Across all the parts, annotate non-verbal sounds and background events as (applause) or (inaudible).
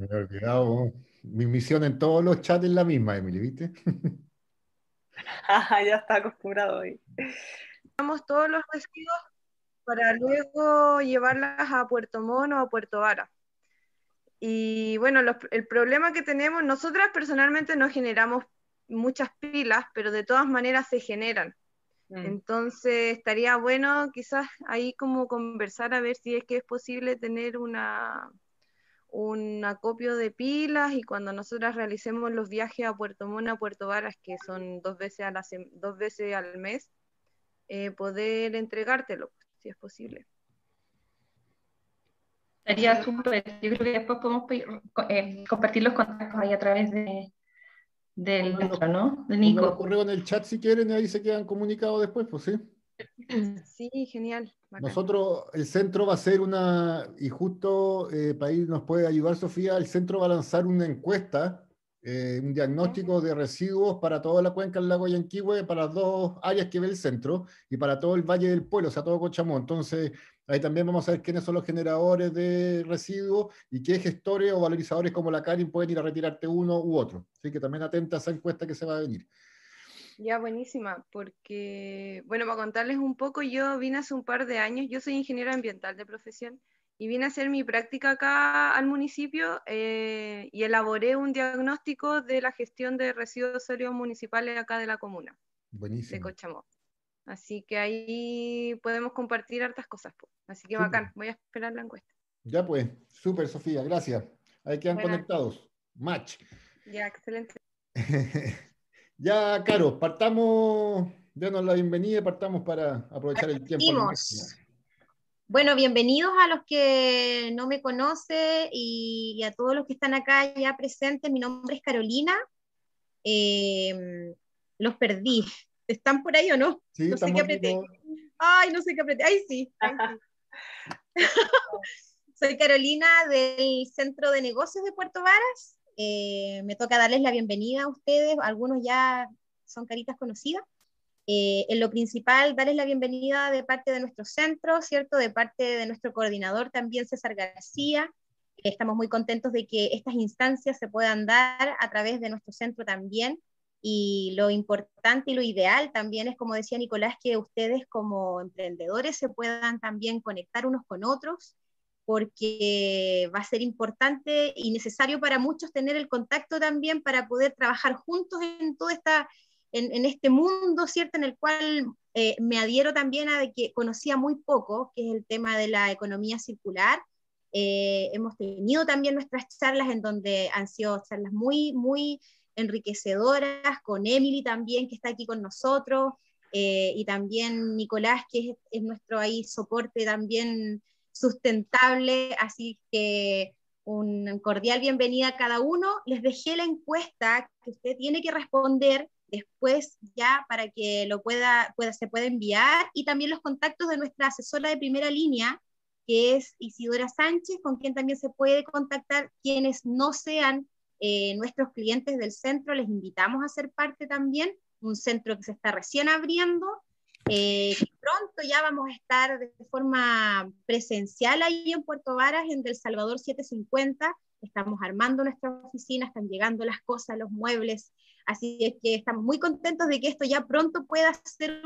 Me he olvidado. Mi misión en todos los chats es la misma, Emily, ¿viste? Ah, (laughs) ya está acostumbrado hoy. Tomamos todos los residuos para luego llevarlas a Puerto Mono o a Puerto Vara. Y bueno, los- el problema que tenemos, nosotras personalmente no generamos muchas pilas, pero de todas maneras se generan. Mm. Entonces estaría bueno quizás ahí como conversar a ver si es que es posible tener una, un acopio de pilas y cuando nosotras realicemos los viajes a Puerto Montt, a Puerto Varas, que son dos veces, a la dos veces al mes, eh, poder entregártelo, si es posible. Sería súper. Yo creo que después podemos pedir- eh, compartir los contactos ahí a través de, del centro, ¿no? De Nico. correos en el chat si quieren y ahí se quedan comunicados después, pues sí. (clears throat) Sí, genial. bacán. Nosotros, el centro va a ser una, y justo eh, para ahí nos puede ayudar Sofía, el centro va a lanzar una encuesta, eh, un diagnóstico de residuos para toda la cuenca del lago Yanquihue, para las dos áreas que ve el centro, y para todo el Valle del Pueblo, o sea, todo Cochamó. Entonces, ahí también vamos a ver quiénes son los generadores de residuos y qué gestores o valorizadores como la Karin pueden ir a retirarte uno u otro. Así que también atenta a esa encuesta que se va a venir. Ya, buenísima, porque, bueno, para contarles un poco, yo vine hace un par de años, yo soy ingeniera ambiental de profesión, y vine a hacer mi práctica acá al municipio eh, y elaboré un diagnóstico de la gestión de residuos sólidos municipales acá de la comuna, de Buenísimo. Cochamó. Así que ahí podemos compartir hartas cosas. po. Así que Súper. bacán, voy a esperar la encuesta. Ya pues, súper Sofía, gracias. Ahí quedan conectados. Match. Ya, excelente. (laughs) ya, Caro, partamos, denos la bienvenida y partamos para aprovechar el tiempo. máximo. Bueno, bienvenidos a los que no me conocen y, y a todos los que están acá ya presentes. Mi nombre es Carolina. Eh, los perdí. ¿Están por ahí o no? Sí, No sé qué apreté. Ay, no sé qué apreté. Ay, sí. ay, sí. (laughs) (laughs) Soy Carolina del Centro de Negocios de Puerto Varas. Eh, me toca darles la bienvenida a ustedes. Algunos ya son caritas conocidas. Eh, en lo principal, darles la bienvenida de parte de nuestro centro, ¿cierto? De parte de nuestro coordinador también, César García. Estamos muy contentos de que estas instancias se puedan dar a través de nuestro centro también. Y lo importante y lo ideal también es, como decía Nicolás, que ustedes como emprendedores se puedan también conectar unos con otros, porque va a ser importante y necesario para muchos tener el contacto también para poder trabajar juntos en toda esta en, en, este mundo, ¿cierto? En el cual eh, me adhiero también a de que conocía muy poco, que es el tema de la economía circular. Eh, hemos tenido también nuestras charlas en donde han sido charlas muy, muy enriquecedoras, con Emily también, que está aquí con nosotros, eh, y también Nicolás, que es, es nuestro ahí soporte también sustentable, así que un cordial bienvenida a cada uno. Les dejé la encuesta que usted tiene que responder después ya para que lo pueda, pueda, se pueda enviar y también los contactos de nuestra asesora de primera línea, que es Isidora Sánchez, con quien también se puede contactar quienes no sean eh, nuestros clientes del centro, les invitamos a ser parte también, un centro que se está recién abriendo, eh, pronto ya vamos a estar de forma presencial ahí en Puerto Varas, en Del Salvador 750, estamos armando nuestra oficina, están llegando las cosas, los muebles, Así es que estamos muy contentos de que esto ya pronto pueda ser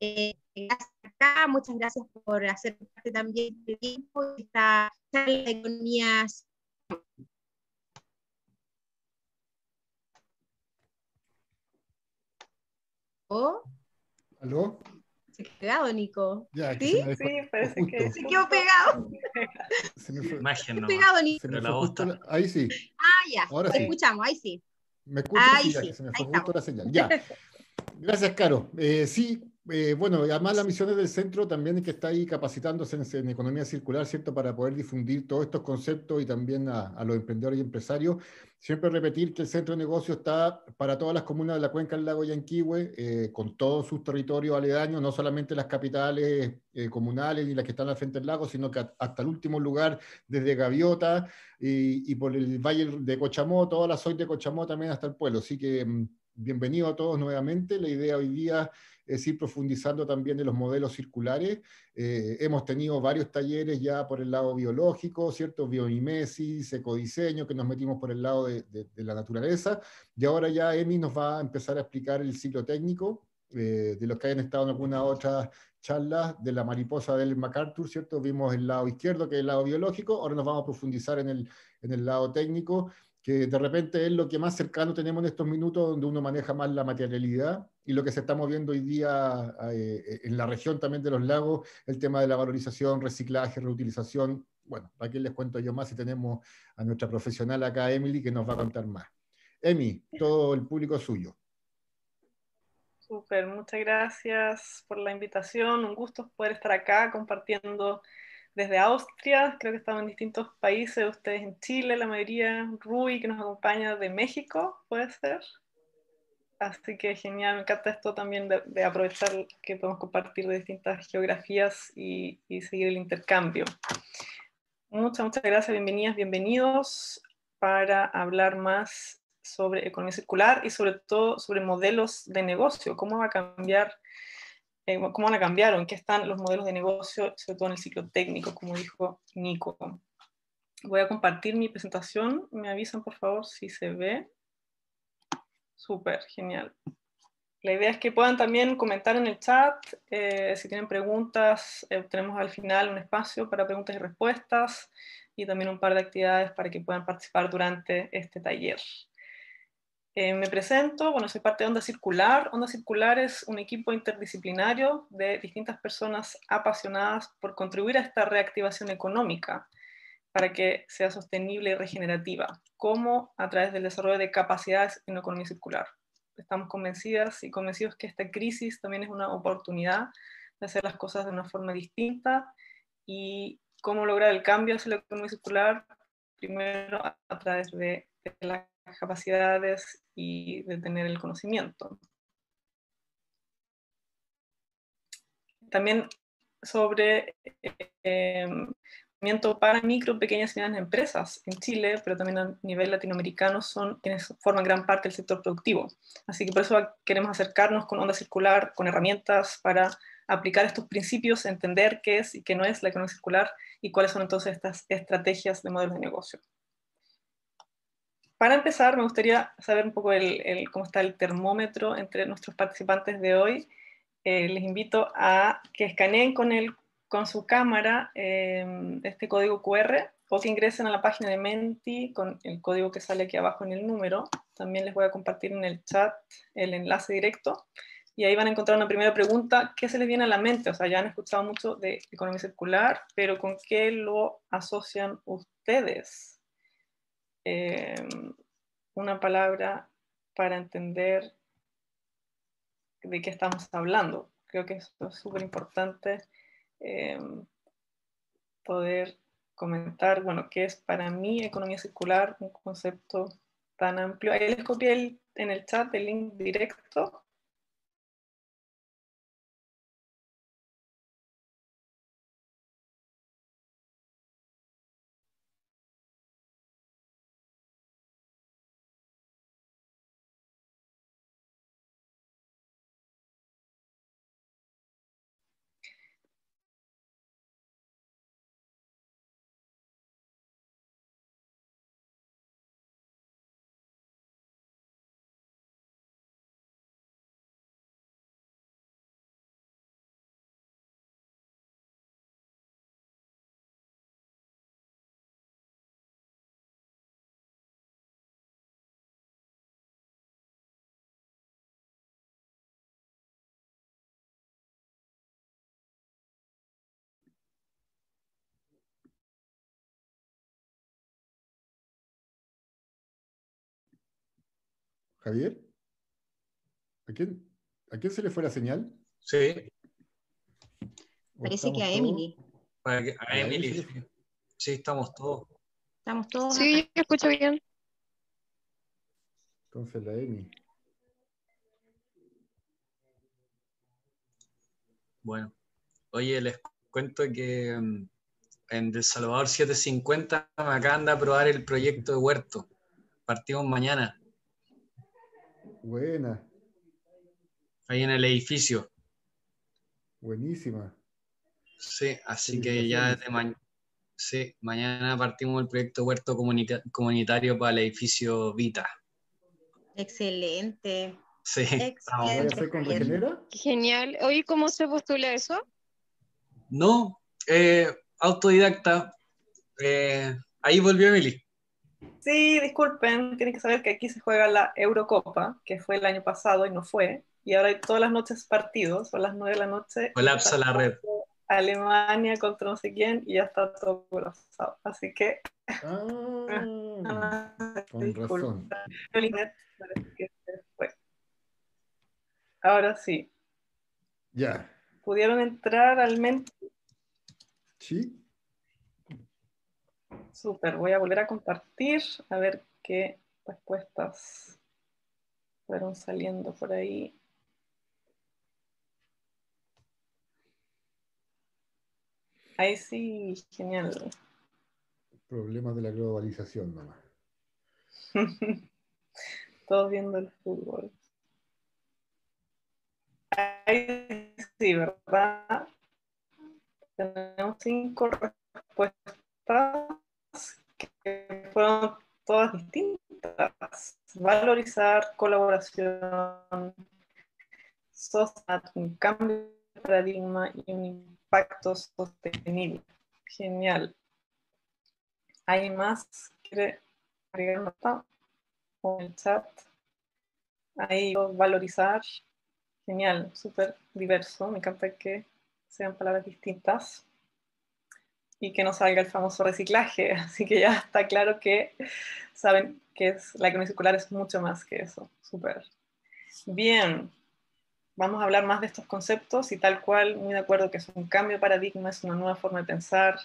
eh, acá, muchas gracias por hacer parte también del tiempo de esta charla de economía. ¿Oh? ¿Aló? Se quedó pegado, Nico. Ya, ¿Sí? se Sí, parece justo. que Se quedó pegado. Se me fue, pegado, Nico. se me fue justo la- Ahí sí. Ah, ya. Ahora sí. escuchamos, ahí sí. ¿Me escuchas? Ahí Sí, ya, sí, que se me ahí fue estamos. justo la señal. Ya. (laughs) Gracias, Caro. Eh, sí, eh, bueno, además las misiones del centro también es que está ahí capacitándose en, economía circular, ¿cierto? Para poder difundir todos estos conceptos y también a, los emprendedores y empresarios. Siempre repetir que el centro de negocio está para todas las comunas de la cuenca del lago Yanquihue, eh, con todos sus territorios aledaños, no solamente las capitales eh, comunales ni las que están al frente del lago, sino que hasta el último lugar, desde Gaviota y, por el valle de Cochamó, toda la zona de Cochamó también hasta el pueblo. Así que mm, bienvenido a todos nuevamente. La idea hoy día es ir profundizando también en los modelos circulares. Eh, hemos tenido varios talleres ya por el lado biológico, ¿cierto? Biomimesis, ecodiseño, que nos metimos por el lado de, la naturaleza. Y ahora ya Emi nos va a empezar a explicar el ciclo técnico, eh, de los que hayan estado en alguna otra charla de la mariposa del MacArthur, ¿cierto? Vimos el lado izquierdo, que es el lado biológico, ahora nos vamos a profundizar en el, en el lado técnico que de repente es lo que más cercano tenemos en estos minutos, donde uno maneja más la materialidad y lo que se está moviendo hoy día eh, en la región también de los lagos, el tema de la valorización, reciclaje, reutilización. Bueno, aquí les cuento yo más si tenemos a nuestra profesional acá, Emily, que nos va a contar más. Emi, todo el público suyo. Súper, muchas gracias por la invitación. Un gusto poder estar acá compartiendo desde Austria, creo que estamos en distintos países, ustedes en Chile, la mayoría, Rui que nos acompaña de México, puede ser. Así que genial, me encanta esto también de, aprovechar que podemos compartir de distintas geografías y, y, seguir el intercambio. Muchas, muchas gracias, bienvenidas, bienvenidos para hablar más sobre economía circular y sobre todo sobre modelos de negocio, cómo va a cambiar eh, cómo van a cambiar o en qué están los modelos de negocio, sobre todo en el ciclo técnico, como dijo Nico. Voy a compartir mi presentación. Me avisan, por favor, si se ve. Súper, genial. La idea es que puedan también comentar en el chat. Eh, si tienen preguntas, eh, tenemos al final un espacio para preguntas y respuestas y también un par de actividades para que puedan participar durante este taller. Eh, me presento, bueno, soy parte de Onda Circular. Onda Circular es un equipo interdisciplinario de distintas personas apasionadas por contribuir a esta reactivación económica para que sea sostenible y regenerativa, como a través del desarrollo de capacidades en la economía circular. Estamos convencidas y convencidos que esta crisis también es una oportunidad de hacer las cosas de una forma distinta y cómo lograr el cambio hacia la economía circular, primero a través de, de la capacidades y de tener el conocimiento. También sobre eh, para micro, pequeñas y medianas empresas en Chile, pero también a nivel latinoamericano, son quienes forman gran parte del sector productivo. Así que por eso queremos acercarnos con onda circular, con herramientas para aplicar estos principios, entender qué es y qué no es la economía circular y cuáles son entonces estas estrategias de modelos de negocio. Para empezar, me gustaría saber un poco el, cómo está el termómetro entre nuestros participantes de hoy. Eh, les invito a que escaneen con, el, con su cámara em, este código QR o que ingresen a la página de Menti con el código que sale aquí abajo en el número. También les voy a compartir en el chat el enlace directo. Y ahí van a encontrar una primera pregunta. ¿Qué se les viene a la mente? O sea, ya han escuchado mucho de economía circular, pero ¿con qué lo asocian ustedes? Em, una palabra para entender de qué estamos hablando. Creo que es súper importante em, poder comentar, bueno, qué es para mí economía circular, un concepto tan amplio. Ahí les copié en el chat el link directo Javier. ¿A quién? ¿A quién se le fue la señal? Sí. Parece que a Emily. a Emily. Sí, estamos todos. Estamos todos. Sí, yo escucho bien. Entonces la Emi. Bueno, oye, les cuento que mm, en El Salvador 750 me acaban de aprobar el proyecto de huerto. Partimos mañana. Buena. Ahí en el edificio. Buenísima. Sí, así que ya desde mañana. Sí, mañana partimos el proyecto Huerto Comunitario para el edificio Vita. Excelente. Sí. Excelente. con Regenera? Genial. Oye, ¿cómo se postula eso? No, eh, autodidacta. Eh, ahí volvió Emily. Sí, disculpen, tienen que saber que aquí se juega la Eurocopa, que fue el año pasado y no fue, y ahora hay todas las noches partidos, son las nueve de la noche. Colapsa la red. Alemania contra no sé quién y ya está todo colapsado. Así que. Ah, (laughs) con razón. Ahora sí. Ya. ¿Pudieron entrar al mente? Sí. Súper, voy a volver a compartir a ver qué respuestas fueron saliendo por ahí. Ahí sí, genial. Problemas de la globalización nomás. (laughs) Todos viendo el fútbol. Ahí sí, ¿verdad? Tenemos cinco respuestas que fueron todas distintas. Valorizar, colaboración, un cambio de paradigma y un impacto sostenible. Genial. ¿Hay más? ¿Quiere agregar nota? O el chat. Ahí valorizar. Genial, súper diverso. Me encanta que sean palabras distintas y que no salga el famoso reciclaje. (laughs) Así que ya está claro que saben que es, la economía circular es mucho más que eso. Súper. Bien, vamos a hablar más de estos conceptos y tal cual, muy de acuerdo que es un cambio de paradigma, es una nueva forma de pensar,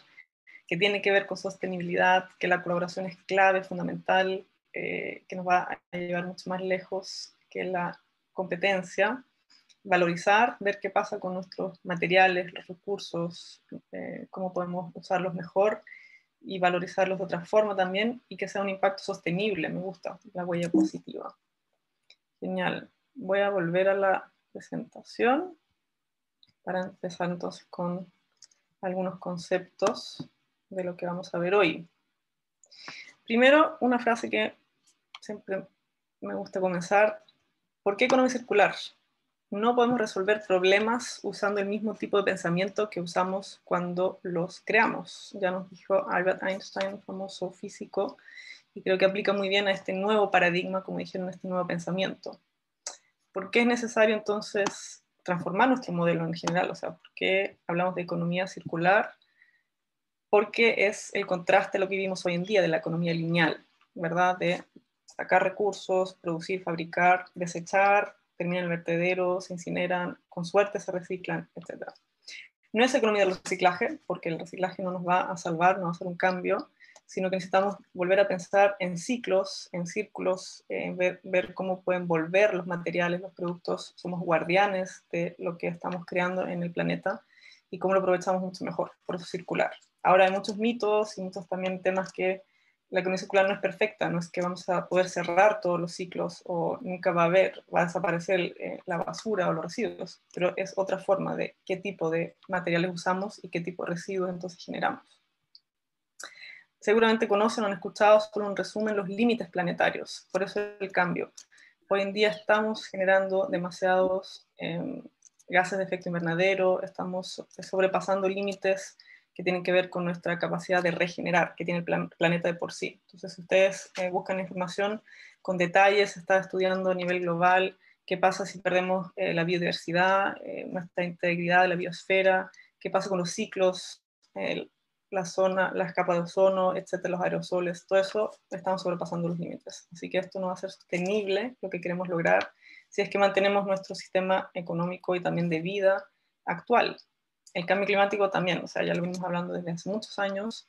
que tiene que ver con sostenibilidad, que la colaboración es clave, fundamental, eh, que nos va a llevar mucho más lejos que la competencia. Valorizar, ver qué pasa con nuestros materiales, los recursos, eh, cómo podemos usarlos mejor y valorizarlos de otra forma también y que sea un impacto sostenible, me gusta, la huella positiva. Genial. Voy a volver a la presentación para empezar entonces con algunos conceptos de lo que vamos a ver hoy. Primero, una frase que siempre me gusta comenzar. ¿Por qué economía circular? No podemos resolver problemas usando el mismo tipo de pensamiento que usamos cuando los creamos. Ya nos dijo Albert Einstein, famoso físico, y creo que aplica muy bien a este nuevo paradigma, como dijeron, este nuevo pensamiento. ¿por qué es necesario entonces transformar nuestro modelo en general? O sea, ¿por qué hablamos de economía circular? Porque es el contraste a lo que vivimos hoy en día de la economía lineal, ¿verdad? De sacar recursos, producir, fabricar, desechar, terminan el vertedero, se incineran, con suerte se reciclan, etc. No es economía del reciclaje, porque el reciclaje no nos va a salvar, no va a hacer un cambio, sino que necesitamos volver a pensar en ciclos, en círculos, ver, cómo pueden volver los materiales, los productos. Somos guardianes de lo que estamos creando en el planeta y cómo lo aprovechamos mucho mejor, por eso circular. Ahora hay muchos mitos y muchos también temas que la economía circular no es perfecta, no es que vamos a poder cerrar todos los ciclos o nunca va a haber, va a desaparecer eh, la basura o los residuos, pero es otra forma de qué tipo de materiales usamos y qué tipo de residuos entonces generamos seguramente conocen o han escuchado solo un resumen los límites planetarios, por eso el cambio. Hoy en día estamos generando demasiados em, gases de efecto invernadero, estamos sobrepasando límites que tienen que ver con nuestra capacidad de regenerar que tiene el planeta de por sí. Entonces, si ustedes eh, buscan información con detalles, está estudiando a nivel global qué pasa si perdemos eh, la biodiversidad, eh, nuestra integridad de la biosfera, qué pasa con los ciclos, la zona, las capas de ozono, etcétera, los aerosoles, todo eso, estamos sobrepasando los límites. Así que esto no va a ser sostenible, lo que queremos lograr, si es que mantenemos nuestro sistema económico y también de vida actual. El cambio climático también, o sea, ya lo venimos hablando desde hace muchos años,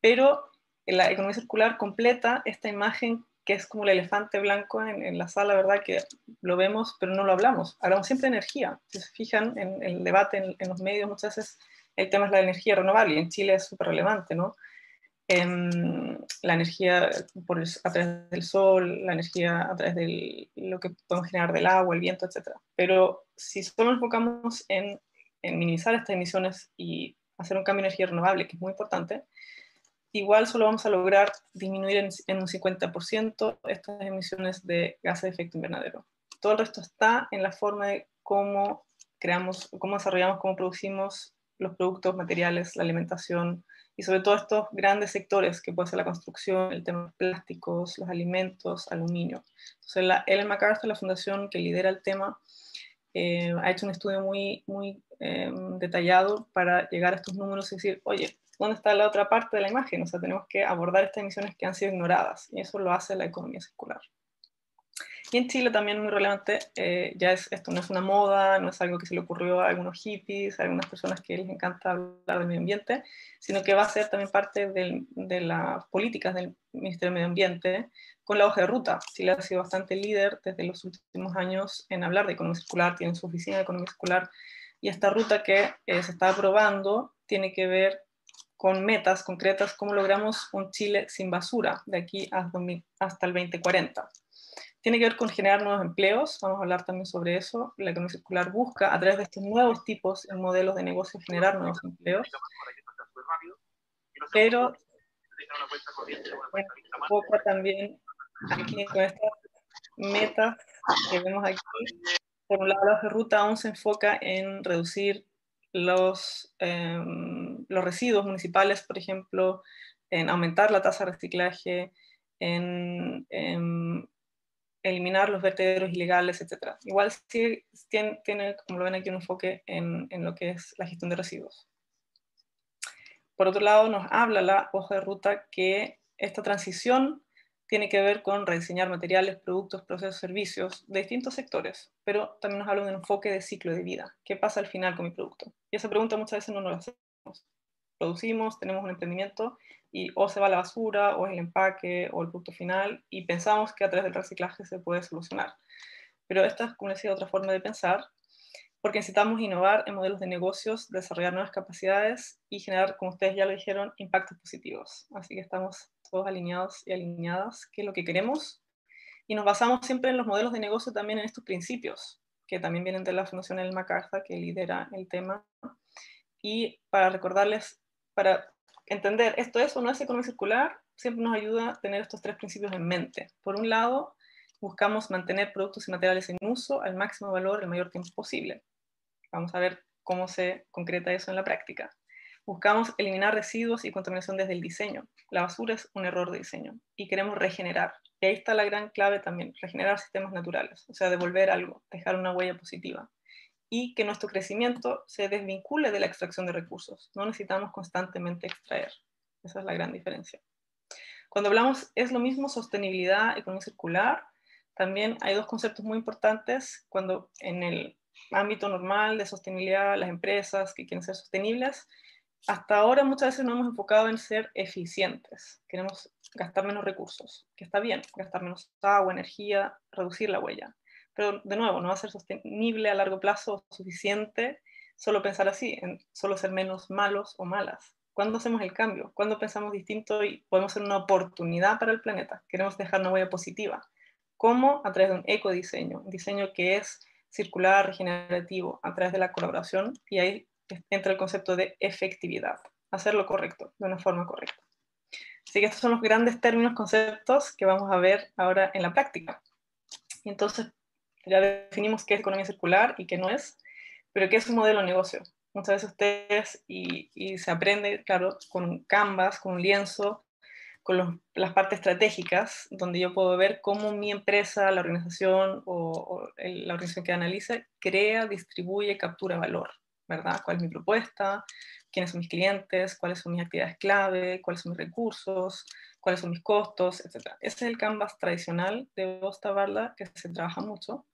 pero la economía circular completa esta imagen que es como el elefante blanco en, la sala, ¿verdad? Que lo vemos, pero no lo hablamos. Hablamos siempre de energía. Si se fijan en, el debate en, los medios, muchas veces el tema es la energía renovable, y en Chile es súper relevante, ¿no? Em, la energía por a través del sol, la energía a través de lo que podemos generar del agua, el viento, etc. Pero si solo nos enfocamos en, en minimizar estas emisiones y hacer un cambio de energía renovable, que es muy importante, igual solo vamos a lograr disminuir en, un 50% estas emisiones de gases de efecto invernadero. Todo el resto está en la forma de cómo creamos, cómo desarrollamos, cómo producimos los productos, materiales, la alimentación y sobre todo estos grandes sectores que puede ser la construcción, el tema de plásticos, los alimentos, aluminio. Entonces, la Ellen MacArthur, la fundación que lidera el tema, eh, ha hecho un estudio muy, muy eh, detallado para llegar a estos números y decir, oye, dónde está la otra parte de la imagen. O sea, tenemos que abordar estas emisiones que han sido ignoradas y eso lo hace la economía circular. Y en Chile también muy relevante, eh, ya es, esto no es una moda, no es algo que se le ocurrió a algunos hippies, a algunas personas que les encanta hablar del medio ambiente, sino que va a ser también parte de las políticas del Ministerio de Medio Ambiente con la hoja de ruta. Chile ha sido bastante líder desde los últimos años en hablar de economía circular, tiene su oficina de economía circular, y esta ruta que eh, se está aprobando tiene que ver con metas concretas, cómo logramos un Chile sin basura de aquí hasta el 2040. Tiene que ver con generar nuevos empleos, vamos a hablar también sobre eso. La economía circular busca, a través de estos nuevos tipos de modelos de negocio, generar nuevos empleos. Pero un poco también aquí con estas metas que vemos aquí, por un lado la ruta aún se enfoca en reducir los, em, los residuos municipales, por ejemplo, en aumentar la tasa de reciclaje, en, eliminar los vertederos ilegales, etc. Igual sí tiene, tiene, como lo ven aquí, un enfoque en, en, lo que es la gestión de residuos. Por otro lado, nos habla la hoja de ruta que esta transición tiene que ver con rediseñar materiales, productos, procesos, servicios de distintos sectores, pero también nos habla de un enfoque de ciclo de vida. ¿Qué pasa al final con mi producto? Y esa pregunta muchas veces no nos la hacemos. Producimos, tenemos un emprendimiento y o se va a la basura, o es el empaque, o el producto final, y pensamos que a través del reciclaje se puede solucionar. Pero esta es, como decía, otra forma de pensar, porque necesitamos innovar en modelos de negocios, desarrollar nuevas capacidades y generar, como ustedes ya lo dijeron, impactos positivos. Así que estamos todos alineados y alineadas, qué es lo que queremos, y nos basamos siempre en los modelos de negocio también en estos principios, que también vienen de la Fundación El MacArthur, que lidera el tema, y para recordarles, para entender esto es o no es economía circular, siempre nos ayuda tener estos tres principios en mente. Por un lado, buscamos mantener productos y materiales en uso al máximo valor el mayor tiempo posible. Vamos a ver cómo se concreta eso en la práctica. Buscamos eliminar residuos y contaminación desde el diseño. La basura es un error de diseño y queremos regenerar. Y ahí está la gran clave también, regenerar sistemas naturales, o sea, devolver algo, dejar una huella positiva. Y que nuestro crecimiento se desvincule de la extracción de recursos. No necesitamos constantemente extraer. Esa es la gran diferencia. Cuando hablamos, es lo mismo sostenibilidad, economía circular, también hay dos conceptos muy importantes cuando en el ámbito normal de sostenibilidad, las empresas que quieren ser sostenibles, hasta ahora muchas veces nos hemos enfocado en ser eficientes. Queremos gastar menos recursos, que está bien, gastar menos agua, energía, reducir la huella. Pero de nuevo, no va a ser sostenible a largo plazo suficiente solo pensar así, en solo ser menos malos o malas. ¿Cuándo hacemos el cambio? ¿Cuándo pensamos distinto y podemos ser una oportunidad para el planeta? Queremos dejar una huella positiva. ¿Cómo? A través de un ecodiseño, un diseño que es circular, regenerativo, a través de la colaboración. Y ahí entra el concepto de efectividad, hacer lo correcto, de una forma correcta. Así que estos son los grandes términos, conceptos que vamos a ver ahora en la práctica. Y entonces ya definimos qué es economía circular y qué no es, pero qué es un modelo de negocio. Muchas veces ustedes, y, se aprende, claro, con un canvas, con un lienzo, con las partes estratégicas, donde yo puedo ver cómo mi empresa, la organización o, la organización que analiza, crea, distribuye, captura valor ¿verdad? ¿Cuál es mi propuesta? ¿Quiénes son mis clientes? ¿Cuáles son mis actividades clave? ¿Cuáles son mis recursos? ¿Cuáles son mis costos? Etcétera. Ese es el canvas tradicional de Bosta Barda que se trabaja mucho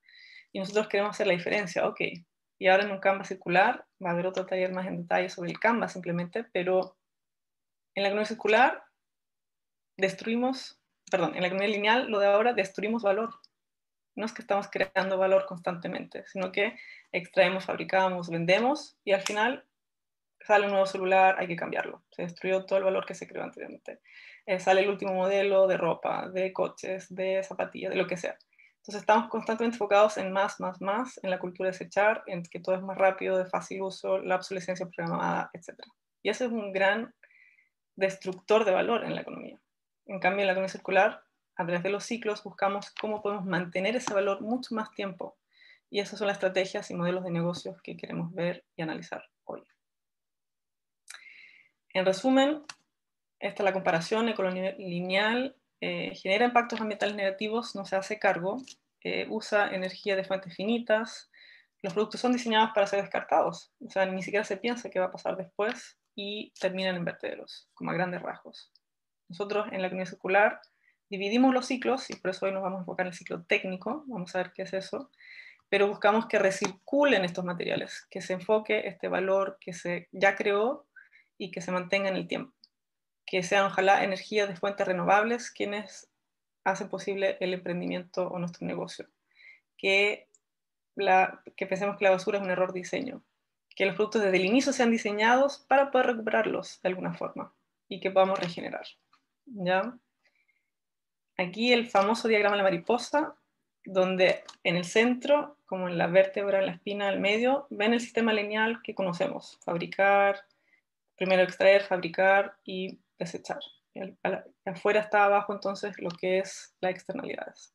y nosotros queremos hacer la diferencia. Ok, y ahora en un canvas circular va a haber otro taller más en detalle sobre el canvas simplemente, pero en la economía circular destruimos, perdón, en la economía lineal lo de ahora destruimos valor. No es que estamos creando valor constantemente, sino que extraemos, fabricamos, vendemos y al final sale un nuevo celular, hay que cambiarlo. Se destruyó todo el valor que se creó anteriormente. Eh, sale el último modelo de ropa, de coches, de zapatillas, de lo que sea. Entonces estamos constantemente enfocados en más, más, más, en la cultura de desechar, en que todo es más rápido, de fácil uso, la obsolescencia programada, etc. Y eso es un gran destructor de valor en la economía. En cambio, en la economía circular, a través de los ciclos, buscamos cómo podemos mantener ese valor mucho más tiempo. Y esas son las estrategias y modelos de negocios que queremos ver y analizar hoy. En resumen, esta es la comparación ecolonial lineal, eh, genera impactos ambientales negativos, no se hace cargo, eh, usa energía de fuentes finitas, los productos son diseñados para ser descartados, o sea, ni siquiera se piensa qué va a pasar después y terminan en vertederos, como a grandes rasgos. Nosotros en la economía circular dividimos los ciclos y por eso hoy nos vamos a enfocar en el ciclo técnico, vamos a ver qué es eso, pero buscamos que recirculen estos materiales, que se enfoque este valor que se ya creó y que se mantenga en el tiempo, que sean ojalá energías de fuentes renovables quienes hacen posible el emprendimiento o nuestro negocio, que, la, que pensemos que la basura es un error de diseño, que los productos desde el inicio sean diseñados para poder recuperarlos de alguna forma y que podamos regenerar. ¿ya? Aquí el famoso diagrama de la mariposa, donde en el centro, como en la vértebra, en la espina, al medio, ven el sistema lineal que conocemos, fabricar, primero extraer, fabricar y desechar. afuera está abajo entonces lo que es las externalidades.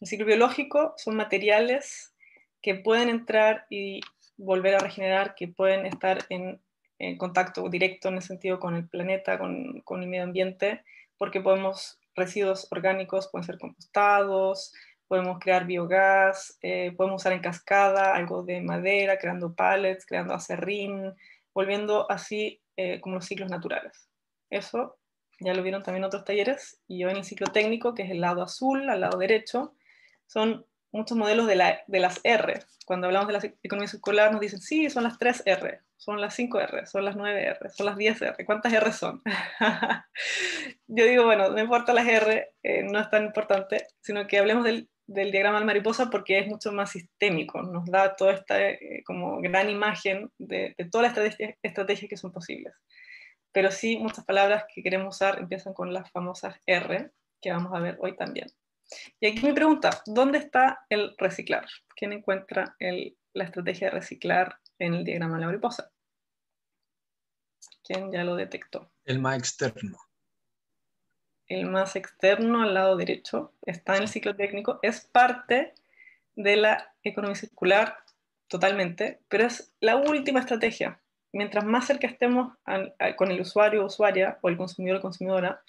El ciclo biológico son materiales que pueden entrar y volver a regenerar, que pueden estar en, contacto directo en el sentido con el planeta, con, con el medio ambiente, porque podemos, residuos orgánicos pueden ser compostados, podemos crear biogás, eh, podemos usar en cascada algo de madera, creando pallets, creando acerrín, volviendo así eh, como los ciclos naturales. Eso ya lo vieron también otros talleres, y yo en el ciclo técnico, que es el lado azul, al lado derecho, son muchos modelos de, la, de las R. Cuando hablamos de la economía circular nos dicen, sí, son las 3 R, son las 5 R, son las 9 R, son las 10 R. ¿Cuántas R son? (laughs) Yo digo, bueno, no importa las R, eh, no es tan importante, sino que hablemos del, del diagrama de mariposa porque es mucho más sistémico, nos da toda esta eh, como gran imagen de, de todas las estrategias que son posibles. Pero sí, muchas palabras que queremos usar empiezan con las famosas R, que vamos a ver hoy también. Y aquí mi pregunta, ¿dónde está el reciclar? ¿Quién encuentra la estrategia de reciclar en el diagrama de la mariposa? ¿Quién ya lo detectó? El más externo. El más externo al lado derecho está en el ciclo técnico, es parte de la economía circular totalmente, pero es la última estrategia. Mientras más cerca estemos con el usuario o usuaria o el consumidor o consumidora,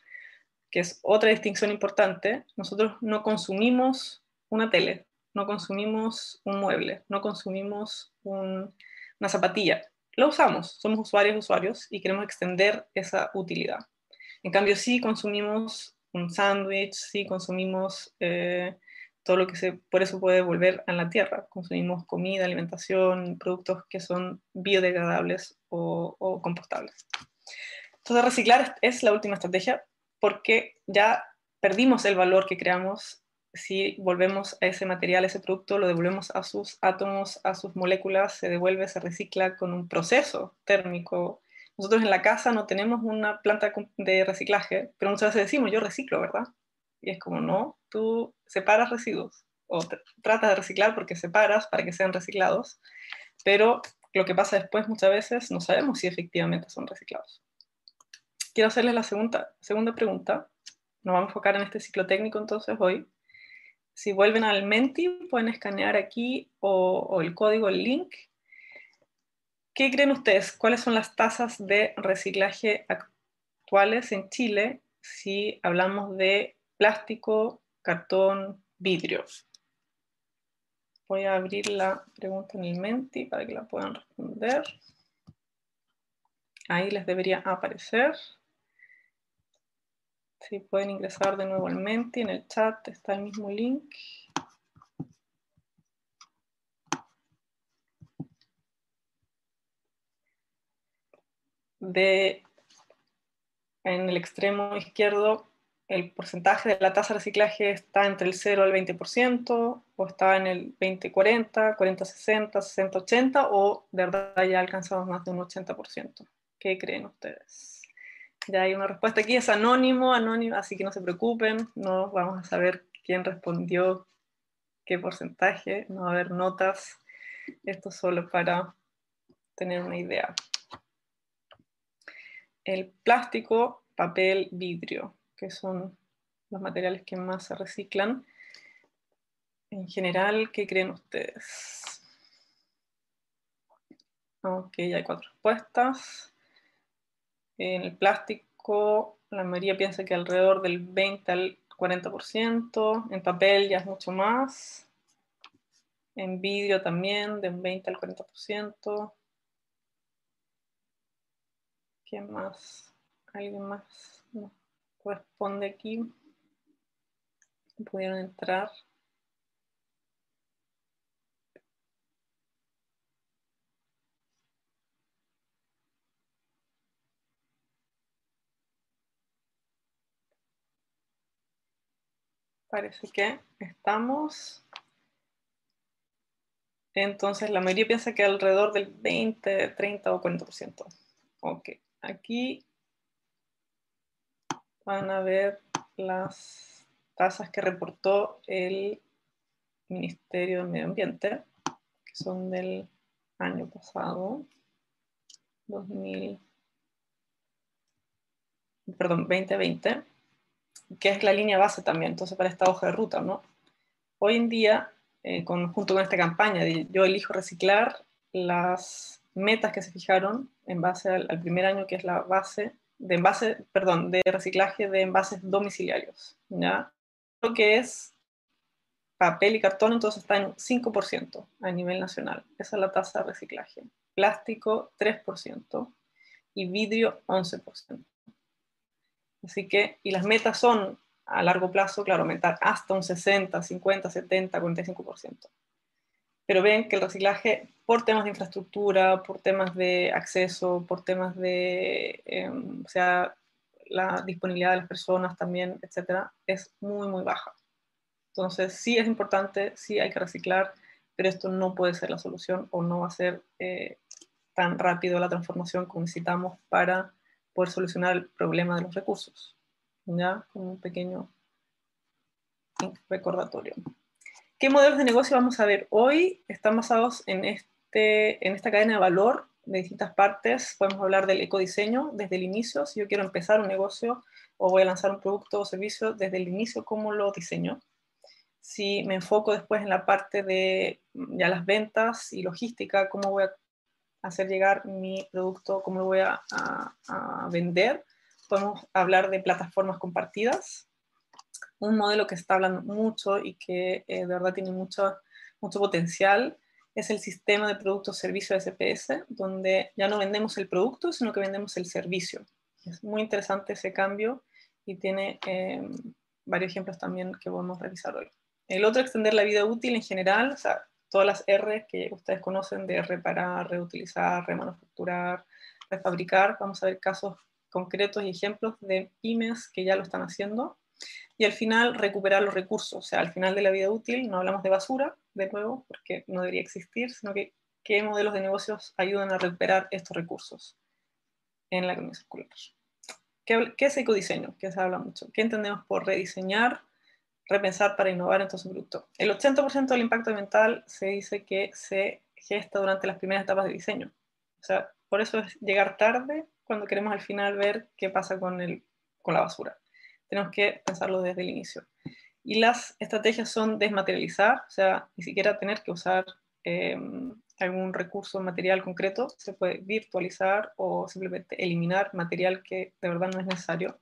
que es otra distinción importante, nosotros no consumimos una tele, no consumimos un mueble, no consumimos una zapatilla. Lo usamos, somos usuarios, usuarios y queremos extender esa utilidad. En cambio, sí consumimos un sándwich, sí consumimos eh, todo lo que se, por eso puede volver a la tierra. Consumimos comida, alimentación, productos que son biodegradables o, o compostables. Entonces, reciclar es la última estrategia, porque ya perdimos el valor que creamos si volvemos a ese material, a ese producto, lo devolvemos a sus átomos, a sus moléculas, se devuelve, se recicla con un proceso térmico. Nosotros en la casa no tenemos una planta de reciclaje, pero muchas veces decimos, yo reciclo, ¿verdad? Y es como, no, tú separas residuos o tratas de reciclar porque separas para que sean reciclados, pero lo que pasa después muchas veces no sabemos si efectivamente son reciclados quiero hacerles la segunda, segunda pregunta. Nos vamos a enfocar en este ciclo técnico entonces hoy. Si vuelven al Menti, pueden escanear aquí o, el código, el link. ¿Qué creen ustedes? ¿Cuáles son las tasas de reciclaje actuales en Chile si hablamos de plástico, cartón, vidrio? Voy a abrir la pregunta en el Menti para que la puedan responder. Ahí les debería aparecer. Si pueden ingresar de nuevo al Menti, en el chat está el mismo link. De, en el extremo izquierdo, el porcentaje de la tasa de reciclaje está entre el 0 al 20%, o está en el 20-40, 40-60, 60-80, o de verdad ya alcanzamos más de un 80%. ¿Qué creen ustedes? Ya hay una respuesta aquí, es anónimo, anónimo, así que no se preocupen, no vamos a saber quién respondió qué porcentaje, no va a haber notas, esto solo para tener una idea. El plástico, papel, vidrio, que son los materiales que más se reciclan. En general, ¿qué creen ustedes? Ok, ya hay cuatro respuestas. En el plástico, la mayoría piensa que alrededor del 20 al 40%. En papel ya es mucho más. En vidrio también, de un 20 al 40%. ¿Quién más? ¿Alguien más? No. Responde aquí. Pudieron entrar. Parece que estamos. Entonces la mayoría piensa que alrededor del 20, 30 o 40%. Ok, aquí van a ver las tasas que reportó el Ministerio de Medio Ambiente, que son del año pasado, 2000, perdón, 2020 que es la línea base también, entonces para esta hoja de ruta, ¿no? Hoy en día, eh, junto con esta campaña de yo elijo reciclar, las metas que se fijaron en base al, primer año, que es la base de envase, perdón, de reciclaje de envases domiciliarios, ¿ya? Lo que es papel y cartón, entonces está en 5% a nivel nacional. Esa es la tasa de reciclaje. Plástico, 3%. Y vidrio, 11%. Así que, y las metas son a largo plazo, claro, aumentar hasta un 60, 50, 70, 45%. Pero ven que el reciclaje, por temas de infraestructura, por temas de acceso, por temas de, em, o sea, la disponibilidad de las personas también, etcétera, es muy, muy baja. Entonces, sí es importante, sí hay que reciclar, pero esto no puede ser la solución o no va a ser eh, tan rápido la transformación como necesitamos para poder solucionar el problema de los recursos. ¿Ya? Como un pequeño recordatorio. ¿Qué modelos de negocio vamos a ver hoy? Están basados en, este, en esta cadena de valor de distintas partes. Podemos hablar del ecodiseño desde el inicio. Si yo quiero empezar un negocio o voy a lanzar un producto o servicio desde el inicio, ¿cómo lo diseño? Si me enfoco después en la parte de ya las ventas y logística, ¿cómo voy a hacer llegar mi producto, cómo lo voy a, vender. Podemos hablar de plataformas compartidas, un modelo que está hablando mucho y que eh, de verdad tiene mucho, mucho potencial es el sistema de productos servicio SPS, donde ya no vendemos el producto, sino que vendemos el servicio. Es muy interesante ese cambio y tiene em, varios ejemplos también que podemos revisar hoy. El otro, extender la vida útil en general, o sea, todas las R que ustedes conocen de reparar, reutilizar, remanufacturar, refabricar. Vamos a ver casos concretos y ejemplos de pymes que ya lo están haciendo. Y al final, recuperar los recursos. O sea, al final de la vida útil no hablamos de basura, de nuevo, porque no debería existir, sino que qué modelos de negocios ayudan a recuperar estos recursos en la economía circular. ¿Qué, ¿Qué, es ecodiseño? Que se habla mucho. ¿Qué entendemos por rediseñar? Repensar para innovar en todo su producto. El 80% del impacto ambiental se dice que se gesta durante las primeras etapas de diseño. O sea, por eso es llegar tarde cuando queremos al final ver qué pasa con, el, con la basura. Tenemos que pensarlo desde el inicio. Y las estrategias son desmaterializar, o sea, ni siquiera tener que usar eh, algún recurso material concreto, se puede virtualizar o simplemente eliminar material que de verdad no es necesario.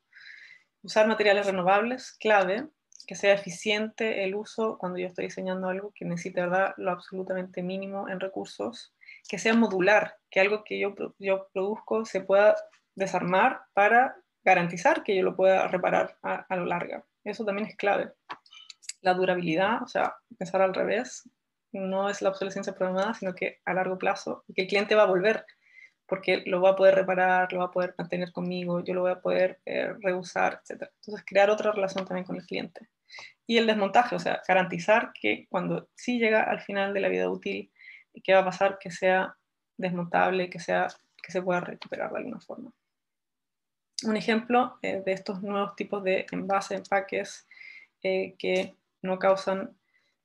Usar materiales renovables, clave, que sea eficiente el uso cuando yo estoy diseñando algo que necesite ¿verdad? lo absolutamente mínimo en recursos, que sea modular, que algo que yo, yo produzco se pueda desarmar para garantizar que yo lo pueda reparar a, lo largo. Eso también es clave. La durabilidad, o sea, pensar al revés, no es la obsolescencia programada, sino que a largo plazo, que el cliente va a volver, porque lo va a poder reparar, lo va a poder mantener conmigo, yo lo voy a poder eh, reusar, etc. Entonces, crear otra relación también con el cliente. Y el desmontaje, o sea, garantizar que cuando sí llega al final de la vida útil, ¿qué va a pasar? Que sea desmontable, que, sea, que se pueda recuperar de alguna forma. Un ejemplo eh, de estos nuevos tipos de envases, empaques eh, que no causan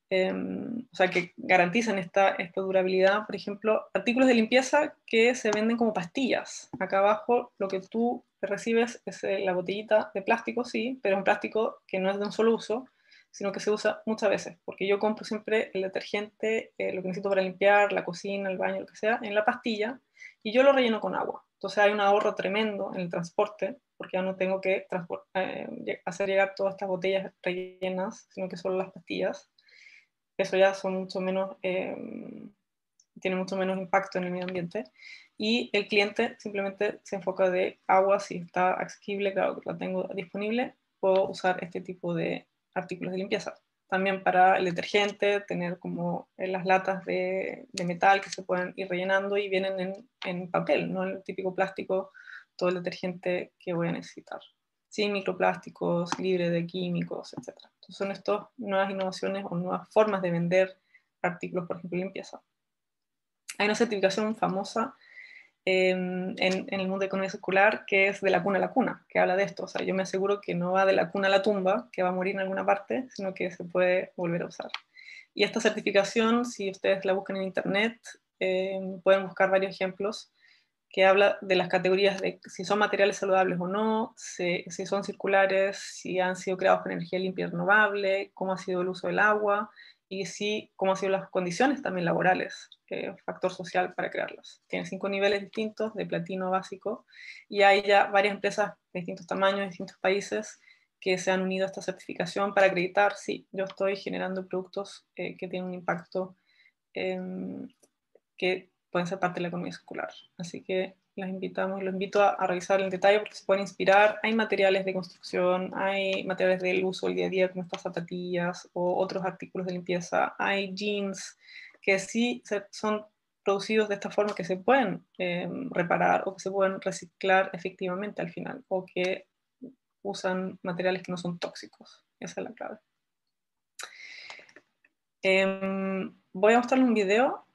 Em, o sea, que garantizan esta, esta durabilidad. Por ejemplo, artículos de limpieza que se venden como pastillas. Acá abajo lo que tú recibes es eh, la botellita de plástico, sí, pero un plástico que no es de un solo uso, sino que se usa muchas veces, porque yo compro siempre el detergente, eh, lo que necesito para limpiar, la cocina, el baño, lo que sea, en la pastilla, y yo lo relleno con agua. Entonces hay un ahorro tremendo en el transporte, porque ya no tengo que eh, hacer llegar todas estas botellas rellenas, sino que solo las pastillas eso ya son mucho menos, eh, tiene mucho menos impacto en el medio ambiente. Y el cliente simplemente se enfoca de agua, si está accesible, claro que la tengo disponible, puedo usar este tipo de artículos de limpieza. También para el detergente, tener como las latas de, de metal que se pueden ir rellenando y vienen en, en papel, no el típico plástico, todo el detergente que voy a necesitar sin microplásticos, libre de químicos, etc. Entonces son estas nuevas innovaciones o nuevas formas de vender artículos, por ejemplo, limpieza. Hay una certificación famosa em, en, el mundo de economía circular que es de la cuna a la cuna, que habla de esto. O sea, yo me aseguro que no va de la cuna a la tumba, que va a morir en alguna parte, sino que se puede volver a usar. Y esta certificación, si ustedes la buscan en internet, em, pueden buscar varios ejemplos que habla de las categorías de si son materiales saludables o no, si, son circulares, si han sido creados con energía limpia y renovable, cómo ha sido el uso del agua y si, cómo han sido las condiciones también laborales, que factor social para crearlas. Tiene cinco niveles distintos de platino básico y hay ya varias empresas de distintos tamaños, de distintos países que se han unido a esta certificación para acreditar, sí, yo estoy generando productos eh, que tienen un impacto eh, que pueden ser parte de la economía circular. Así que las invitamos, los invito a, revisar en detalle porque se pueden inspirar. Hay materiales de construcción, hay materiales del uso del día a día como estas zapatillas o otros artículos de limpieza, hay jeans que sí son producidos de esta forma que se pueden em, reparar o que se pueden reciclar efectivamente al final o que usan materiales que no son tóxicos. Esa es la clave. Em, voy a mostrarles un video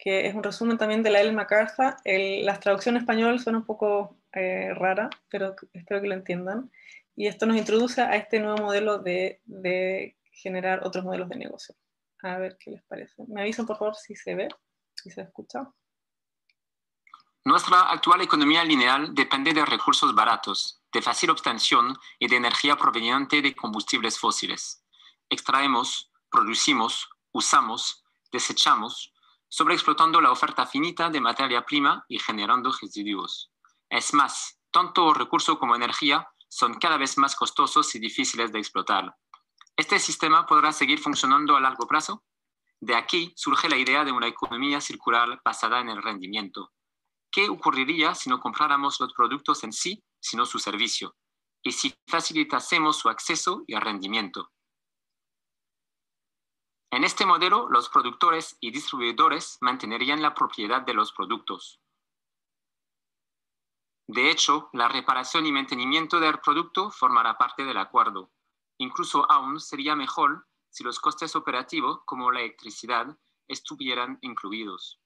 que es un resumen también de la Ellen MacArthur. El, la traducción en español suena un poco eh, rara, pero espero que lo entiendan. Y esto nos introduce a este nuevo modelo de, de, generar otros modelos de negocio. A ver qué les parece. Me avisan por favor si se ve, si se escucha. Nuestra actual economía lineal depende de recursos baratos, de fácil obtención y de energía proveniente de combustibles fósiles. Extraemos, producimos, usamos, desechamos, sobreexplotando la oferta finita de materia prima y generando residuos. Es más, tanto recurso como energía son cada vez más costosos y difíciles de explotar. ¿Este sistema podrá seguir funcionando a largo plazo? De aquí surge la idea de una economía circular basada en el rendimiento. ¿Qué ocurriría si no compráramos los productos en sí, sino su servicio? Y si facilitásemos su acceso y rendimiento. En este modelo, los productores y distribuidores mantendrían la propiedad de los productos. De hecho, la reparación y mantenimiento del producto formará parte del acuerdo. Incluso aún sería mejor si los costes operativos, como la electricidad, estuvieran incluidos.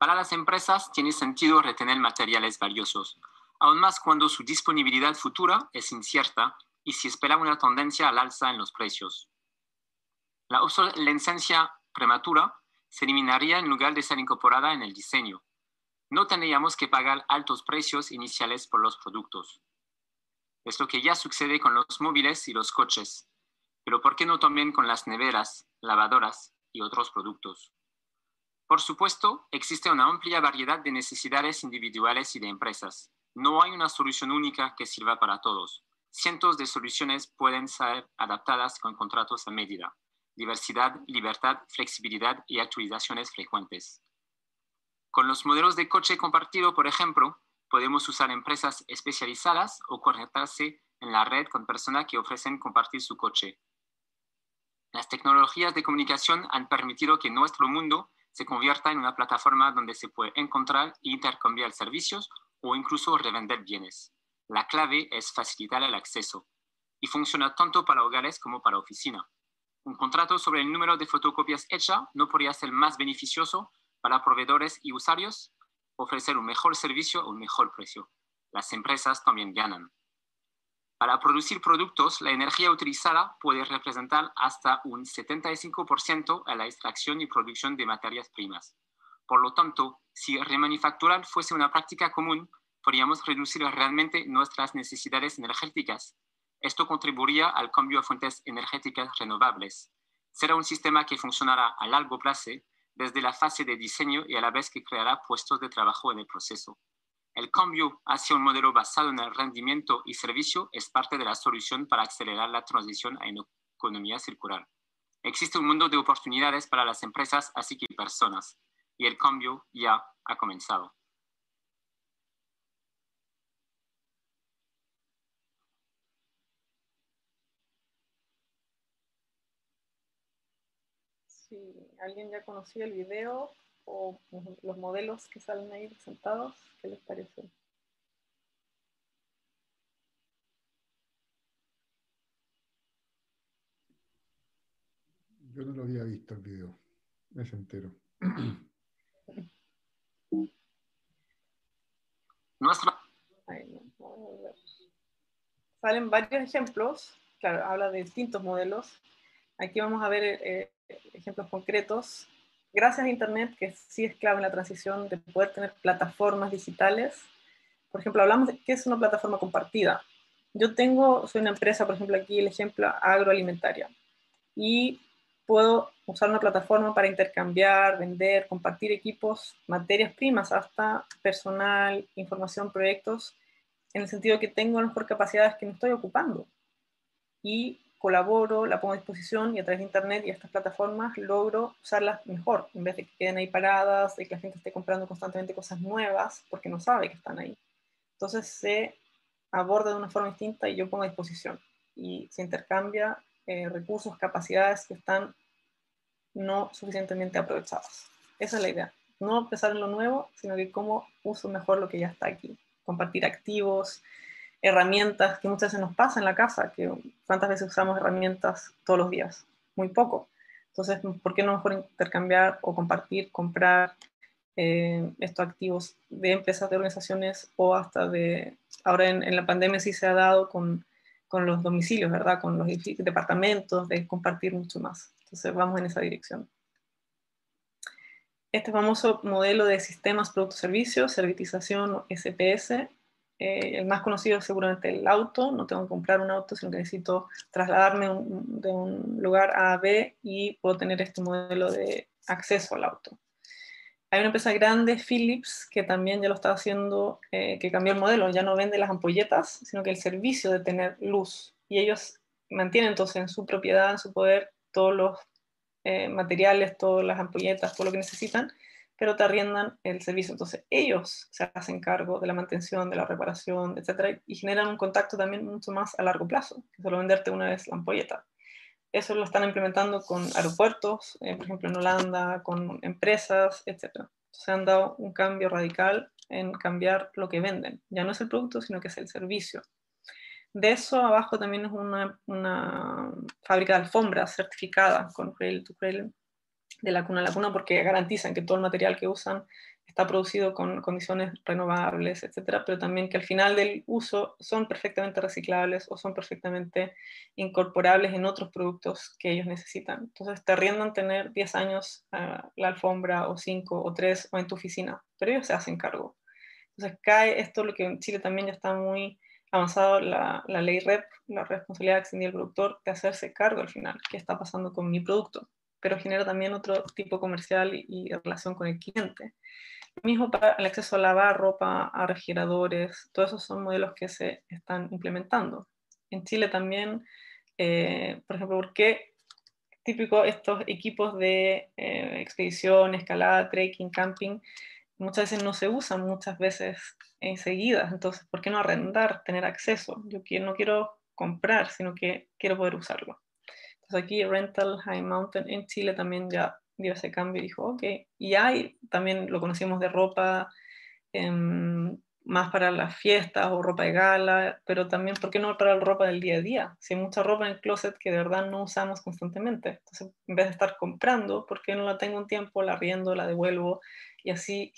Para las empresas tiene sentido retener materiales valiosos, aún más cuando su disponibilidad futura es incierta y si espera una tendencia al alza en los precios. La obsolescencia prematura se eliminaría en lugar de ser incorporada en el diseño. No tendríamos que pagar altos precios iniciales por los productos. Es lo que ya sucede con los móviles y los coches, pero ¿por qué no también con las neveras, lavadoras y otros productos? Por supuesto, existe una amplia variedad de necesidades individuales y de empresas. No hay una solución única que sirva para todos. cientos de soluciones pueden ser adaptadas con contratos a medida, diversidad, libertad, flexibilidad y actualizaciones frecuentes. Con los modelos de coche compartido, por ejemplo, podemos usar empresas especializadas o conectarse en la red con personas que ofrecen compartir su coche. Las tecnologías de comunicación han permitido que nuestro mundo se convierta en una plataforma donde se puede encontrar e intercambiar servicios o incluso revender bienes. La clave es facilitar el acceso y funciona tanto para hogares como para oficina. Un contrato sobre el número de fotocopias hecha no podría ser más beneficioso para proveedores y usuarios, ofrecer un mejor servicio o un mejor precio. Las empresas también ganan. Para producir productos, la energía utilizada puede representar hasta un 75% a la extracción y producción de materias primas. Por lo tanto, si remanufacturar fuese una práctica común, podríamos reducir realmente nuestras necesidades energéticas. Esto contribuiría al cambio a fuentes energéticas renovables. Será un sistema que funcionará a largo plazo desde la fase de diseño y a la vez que creará puestos de trabajo en el proceso. El cambio hacia un modelo basado en el rendimiento y servicio es parte de la solución para acelerar la transición a una economía circular. Existe un mundo de oportunidades para las empresas, así que personas, y el cambio ya ha comenzado. Si alguien ya conocía el video o los modelos que salen ahí presentados, ¿qué les parece? Yo no lo había visto el video, es entero. Nuestra... Salen varios ejemplos, claro, habla de distintos modelos. Aquí vamos a ver eh, ejemplos concretos. Gracias a Internet, que sí es clave en la transición de poder tener plataformas digitales. Por ejemplo, hablamos de qué es una plataforma compartida. Yo tengo, soy una empresa, por ejemplo, aquí el ejemplo agroalimentaria. Y puedo usar una plataforma para intercambiar, vender, compartir equipos, materias primas, hasta personal, información, proyectos, en el sentido que tengo a lo mejor capacidades que no estoy ocupando. Y colaboro, la pongo a disposición y a través de Internet y estas plataformas logro usarlas mejor, en vez de que queden ahí paradas, de que la gente esté comprando constantemente cosas nuevas porque no sabe que están ahí. Entonces se aborda de una forma distinta y yo pongo a disposición. Y se intercambia eh, recursos, capacidades que están no suficientemente aprovechados. Esa es la idea. No pensar en lo nuevo, sino que cómo uso mejor lo que ya está aquí. Compartir activos, herramientas que muchas veces nos pasa en la casa, que cuántas veces usamos herramientas todos los días, muy poco. Entonces, ¿por qué no mejor intercambiar o compartir, comprar eh, estos activos de empresas, de organizaciones o hasta de, ahora en, en la pandemia sí se ha dado con con los domicilios, ¿verdad? Con los departamentos, de compartir mucho más. Entonces vamos en esa dirección. Este famoso modelo de sistemas, productos, servicios, servitización SPS, eh, el más conocido es seguramente el auto, no tengo que comprar un auto, sino que necesito trasladarme de un lugar A a B y puedo tener este modelo de acceso al auto. Hay una empresa grande, Philips, que también ya lo está haciendo, eh, que cambió el modelo, ya no vende las ampolletas, sino que el servicio de tener luz. Y ellos mantienen entonces en su propiedad, en su poder, todos los eh, materiales, todas las ampolletas, todo lo que necesitan, pero te arriendan el servicio. Entonces ellos se hacen cargo de la mantención, de la reparación, etcétera, y generan un contacto también mucho más a largo plazo, que solo venderte una vez la ampolleta. Eso lo están implementando con aeropuertos, eh, por ejemplo en Holanda, con empresas, etc. Se han dado un cambio radical en cambiar lo que venden. Ya no es el producto, sino que es el servicio. De eso abajo también es una, una fábrica de alfombras certificada con Cradle to Cradle de la cuna a la cuna porque garantizan que todo el material que usan está producido con condiciones renovables, etcétera, pero también que al final del uso son perfectamente reciclables o son perfectamente incorporables en otros productos que ellos necesitan. Entonces te arriendan tener 10 años ah, la alfombra o 5 o 3 o en tu oficina, pero ellos se hacen cargo. Entonces cae esto, lo que en Chile también ya está muy avanzado, la, la ley REP, la responsabilidad extendida del productor, de hacerse cargo al final, qué está pasando con mi producto, pero genera también otro tipo comercial y, relación con el cliente mismo para el acceso a lavar ropa, a refrigeradores, todos esos son modelos que se están implementando. En Chile también, eh, por ejemplo, ¿por qué típico estos equipos de eh, expedición, escalada, trekking, camping, muchas veces no se usan muchas veces seguidas, entonces, ¿por qué no arrendar, tener acceso? Yo no quiero comprar, sino que quiero poder usarlo. Entonces aquí Rental High Mountain en Chile también ya dio ese cambio y dijo, ok, y hay, también lo conocimos de ropa, em, más para las fiestas o ropa de gala, pero también, ¿por qué no para la ropa del día a día? Si hay mucha ropa en el closet que de verdad no usamos constantemente. Entonces, en vez de estar comprando, ¿por qué no la tengo un tiempo, la riendo, la devuelvo? Y así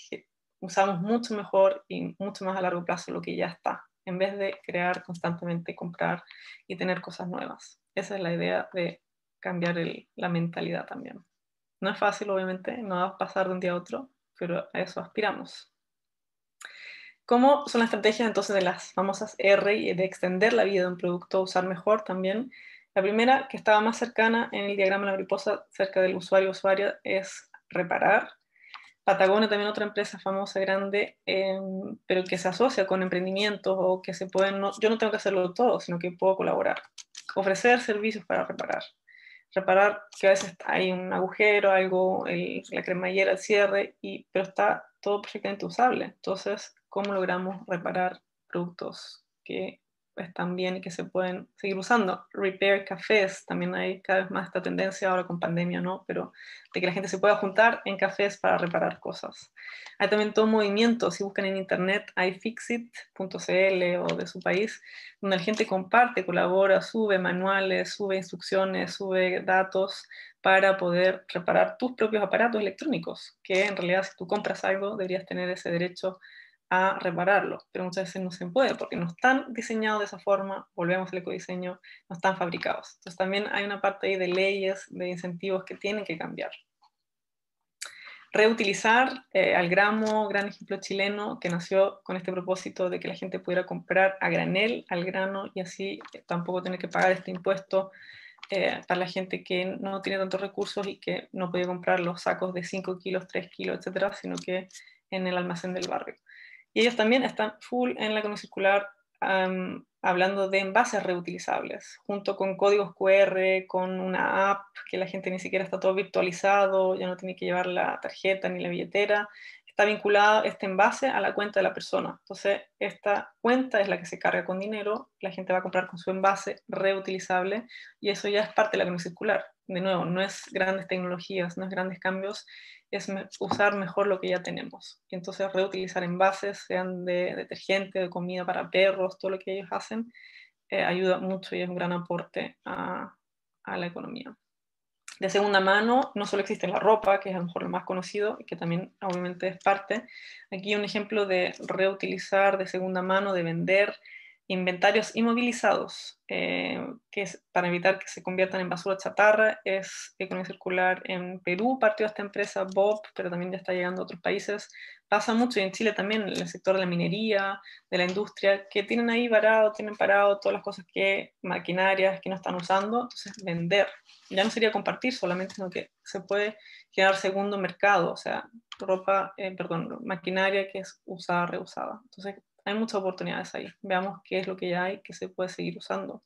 usamos mucho mejor y mucho más a largo plazo lo que ya está, en vez de crear constantemente, comprar y tener cosas nuevas. Esa es la idea de cambiar la mentalidad también. No es fácil, obviamente, no va a pasar de un día a otro, pero a eso aspiramos. ¿Cómo son las estrategias entonces de las famosas R y de extender la vida de un producto, usar mejor también? La primera, que estaba más cercana en el diagrama de la mariposa, cerca del usuario usuaria, es reparar. Patagonia también otra empresa famosa, grande, em, pero que se asocia con emprendimientos o que se pueden, yo no tengo que hacerlo todo, sino que puedo colaborar. Ofrecer servicios para reparar. Reparar que a veces hay un agujero, algo, la cremallera, el cierre, y, pero está todo perfectamente usable. Entonces, cómo logramos reparar productos que están bien y que se pueden seguir usando. Repair cafés, también hay cada vez más esta tendencia ahora con pandemia, ¿no? Pero de que la gente se pueda juntar en cafés para reparar cosas. Hay también todo movimiento, si buscan en internet, hay fixit.cl o de su país, donde la gente comparte, colabora, sube manuales, sube instrucciones, sube datos para poder reparar tus propios aparatos electrónicos, que en realidad si tú compras algo deberías tener ese derecho a repararlo, pero muchas veces no se puede porque no están diseñados de esa forma, volvemos al ecodiseño, no están fabricados. Entonces también hay una parte ahí de leyes, de incentivos que tienen que cambiar. Reutilizar eh, al gramo, gran ejemplo chileno, que nació con este propósito de que la gente pudiera comprar a granel, al grano, y así eh, tampoco tener que pagar este impuesto eh, para la gente que no tiene tantos recursos y que no puede comprar los sacos de 5 kilos, 3 kilos, etcétera, sino que en el almacén del barrio. Y ellos también están full en la economía circular hablando de envases reutilizables, junto con códigos QR, con una app que la gente ni siquiera está todo virtualizado, ya no tiene que llevar la tarjeta ni la billetera, está vinculado este envase a la cuenta de la persona. Entonces, esta cuenta es la que se carga con dinero, la gente va a comprar con su envase reutilizable y eso ya es parte de la economía circular. De nuevo, no es grandes tecnologías, no es grandes cambios, es usar mejor lo que ya tenemos. Y entonces reutilizar envases, sean de detergente, de comida para perros, todo lo que ellos hacen, eh, ayuda mucho y es un gran aporte a, la economía. De segunda mano, no solo existe la ropa, que es a lo mejor lo más conocido que también obviamente es parte. Aquí un ejemplo de reutilizar de segunda mano, de vender inventarios inmovilizados, eh, que es para evitar que se conviertan en basura chatarra, es economía circular en Perú, partió esta empresa Bob, pero también ya está llegando a otros países. Pasa mucho y en Chile también, en el sector de la minería, de la industria, que tienen ahí parado, tienen parado todas las cosas que, maquinarias que no están usando, entonces vender. Ya no sería compartir solamente, sino que se puede generar segundo mercado, o sea, ropa, eh, perdón, maquinaria que es usada, reusada. Entonces, hay muchas oportunidades ahí. Veamos qué es lo que ya hay que se puede seguir usando.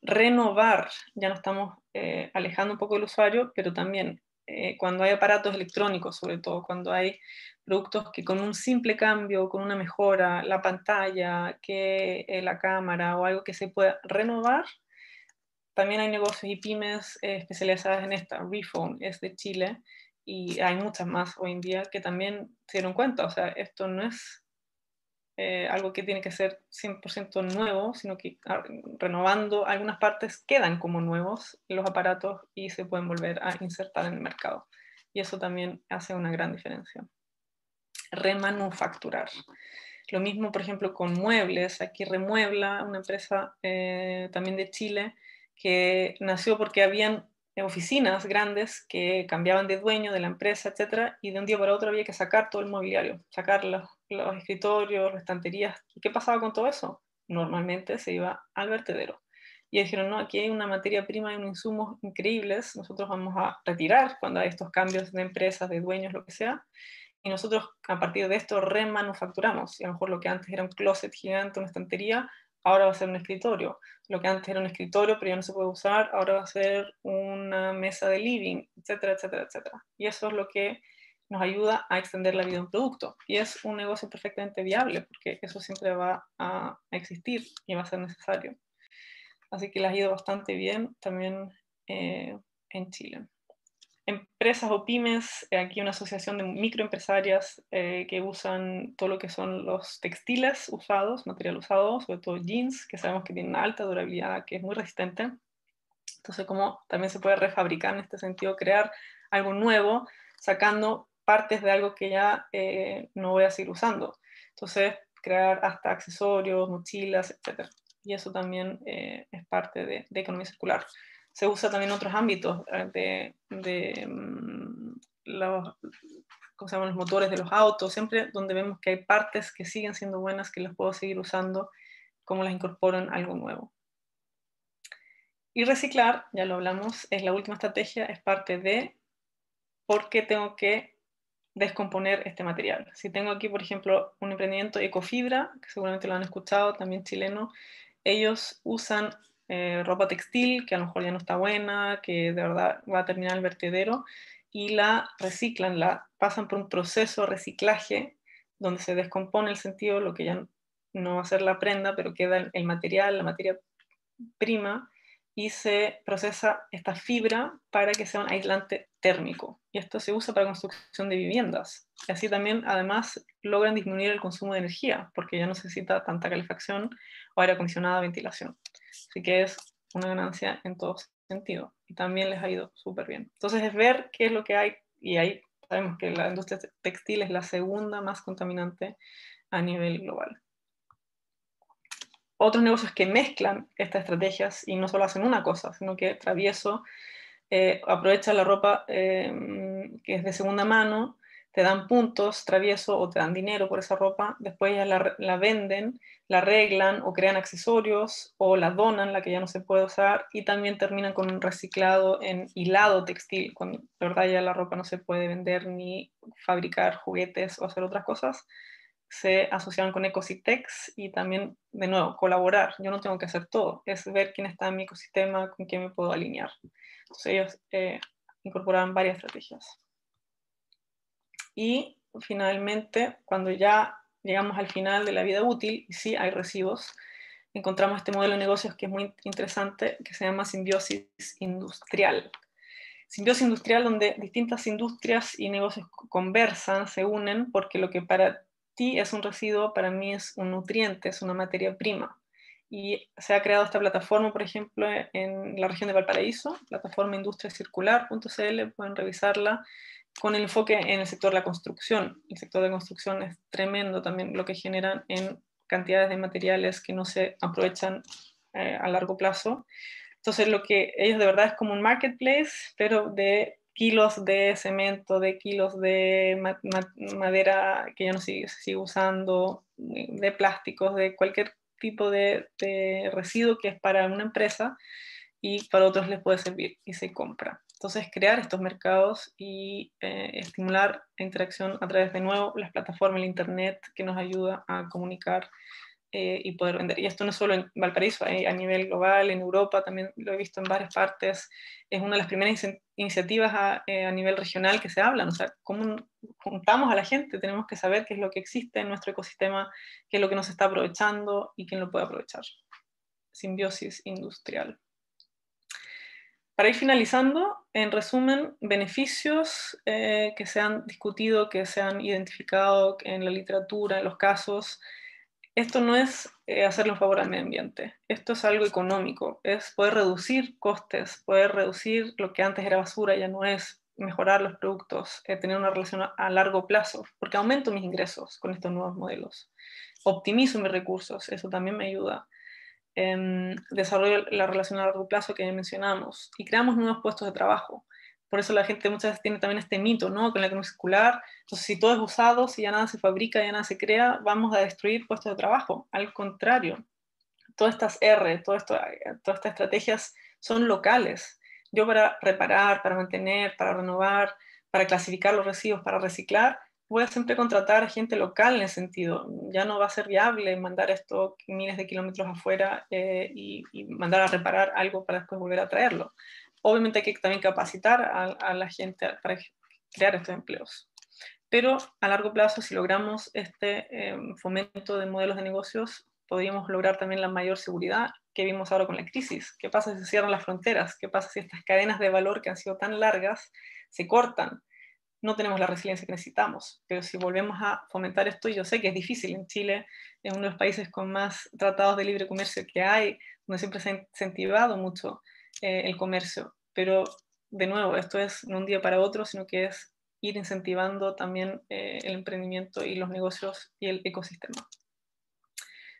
Renovar, ya nos estamos eh, alejando un poco del usuario, pero también eh, cuando hay aparatos electrónicos, sobre todo cuando hay productos que con un simple cambio, con una mejora, la pantalla, que eh, la cámara o algo que se pueda renovar, también hay negocios y pymes especializadas en esta. Refone es de Chile y hay muchas más hoy en día que también se dieron cuenta. O sea, esto no es eh, algo que tiene que ser 100% nuevo, sino que ah, renovando algunas partes quedan como nuevos los aparatos y se pueden volver a insertar en el mercado. Y eso también hace una gran diferencia. Remanufacturar. Lo mismo, por ejemplo, con muebles. Aquí Remuebla, una empresa eh, también de Chile, que nació porque habían oficinas grandes que cambiaban de dueño de la empresa, etcétera, y de un día para otro había que sacar todo el mobiliario, sacar los, los escritorios, las estanterías. ¿Y qué pasaba con todo eso? Normalmente se iba al vertedero. Y dijeron, no, aquí hay una materia prima y unos insumos increíbles, nosotros vamos a retirar cuando hay estos cambios de empresas, de dueños, lo que sea, y nosotros a partir de esto remanufacturamos. Y a lo mejor lo que antes era un closet gigante, una estantería, ahora va a ser un escritorio. Lo que antes era un escritorio, pero ya no se puede usar, ahora va a ser una mesa de living, etcétera, etcétera, etcétera. Y eso es lo que nos ayuda a extender la vida de un producto. Y es un negocio perfectamente viable, porque eso siempre va a existir y va a ser necesario. Así que les ha ido bastante bien también eh, en Chile empresas o pymes, eh, aquí una asociación de microempresarias eh, que usan todo lo que son los textiles usados, material usado, sobre todo jeans, que sabemos que tienen alta durabilidad, que es muy resistente. Entonces, como también se puede refabricar en este sentido, crear algo nuevo, sacando partes de algo que ya eh, no voy a seguir usando. Entonces, crear hasta accesorios, mochilas, etc. Y eso también es parte de, economía circular se usa también en otros ámbitos eh, de, mm, los, los motores de los autos, siempre donde vemos que hay partes que siguen siendo buenas, que las puedo seguir usando, cómo las incorporo en algo nuevo. Y reciclar, ya lo hablamos, es la última estrategia, es parte de por qué tengo que descomponer este material. Si tengo aquí, por ejemplo, un emprendimiento Ecofibra, que seguramente lo han escuchado, también chileno, ellos usan eh, ropa textil que a lo mejor ya no está buena, que de verdad va a terminar el vertedero, y la reciclan, la pasan por un proceso de reciclaje donde se descompone el sentido, lo que ya no va a ser la prenda, pero queda el material, la materia prima, y se procesa esta fibra para que sea un aislante térmico. Y esto se usa para construcción de viviendas. Y así también, además, logran disminuir el consumo de energía, porque ya no necesita tanta calefacción o aire acondicionado, ventilación. Así que es una ganancia en todo sentido. Y también les ha ido súper bien. Entonces es ver qué es lo que hay, y ahí sabemos que la industria textil es la segunda más contaminante a nivel global otros negocios que mezclan estas estrategias y no solo hacen una cosa, sino que Travieso eh, aprovecha la ropa em, que es de segunda mano, te dan puntos Travieso o te dan dinero por esa ropa, después ya la, venden, la arreglan o crean accesorios o la donan, la que ya no se puede usar, y también terminan con un reciclado en hilado textil, cuando de verdad ya la ropa no se puede vender ni fabricar juguetes o hacer otras cosas se asociaron con Ecositex y también, de nuevo, colaborar. Yo no tengo que hacer todo, es ver quién está en mi ecosistema, con quién me puedo alinear. Entonces ellos eh, incorporaron varias estrategias. Y finalmente, cuando ya llegamos al final de la vida útil, y sí hay residuos, encontramos este modelo de negocios que es muy interesante, que se llama simbiosis industrial. Simbiosis industrial donde distintas industrias y negocios conversan, se unen, porque lo que para ti es un residuo, para mí es un nutriente, es una materia prima. Y se ha creado esta plataforma, por ejemplo, en la región de Valparaíso, plataforma industriacircular.cl, pueden revisarla, con el enfoque en el sector de la construcción. El sector de construcción es tremendo también lo que generan en cantidades de materiales que no se aprovechan eh, a largo plazo. Entonces, lo que ellos de verdad es como un marketplace, pero de kilos de cemento, de kilos de madera que ya no sigue, sigue, usando, de plásticos, de cualquier tipo de, residuo que es para una empresa y para otros les puede servir y se compra. Entonces, crear estos mercados y eh, estimular la interacción a través de nuevo las plataformas, el Internet, que nos ayuda a comunicar eh, y poder vender. Y esto no solo en Valparaíso, eh, a nivel global, en Europa también lo he visto en varias partes. Es una de las primeras iniciativas a, eh, a, nivel regional que se hablan. O sea, cómo juntamos a la gente, tenemos que saber qué es lo que existe en nuestro ecosistema, qué es lo que nos está aprovechando y quién lo puede aprovechar. Simbiosis industrial. Para ir finalizando, en resumen, beneficios que se han discutido, que se han identificado en la literatura, en los casos, esto no es eh, hacerle favor al medio ambiente, esto es algo económico, es poder reducir costes, poder reducir lo que antes era basura, ya no es mejorar los productos, eh, tener una relación a, largo plazo, porque aumento mis ingresos con estos nuevos modelos, optimizo mis recursos, eso también me ayuda. Em, desarrollo la relación a largo plazo que mencionamos y creamos nuevos puestos de trabajo. Por eso la gente muchas veces tiene también este mito, ¿no? Con la economía circular. Entonces, si todo es usado, si ya nada se fabrica, ya nada se crea, vamos a destruir puestos de trabajo. Al contrario, todas estas R, todas estas estrategias son locales. Yo para reparar, para mantener, para renovar, para clasificar los residuos, para reciclar, voy a siempre contratar a gente local en ese sentido. Ya no va a ser viable mandar esto miles de kilómetros afuera eh, y, mandar a reparar algo para después volver a traerlo. Obviamente hay que también capacitar a, la gente para crear estos empleos. Pero a largo plazo, si logramos este eh, fomento de modelos de negocios, podríamos lograr también la mayor seguridad que vimos ahora con la crisis. ¿Qué pasa si se cierran las fronteras? ¿Qué pasa si estas cadenas de valor que han sido tan largas se cortan? no tenemos la resiliencia que necesitamos. Pero si volvemos a fomentar esto, yo sé que es difícil. En Chile es uno de los países con más tratados de libre comercio que hay, donde siempre se ha incentivado mucho eh, el comercio. Pero, de nuevo, esto es no un día para otro, sino que es ir incentivando también eh, el emprendimiento y los negocios y el ecosistema.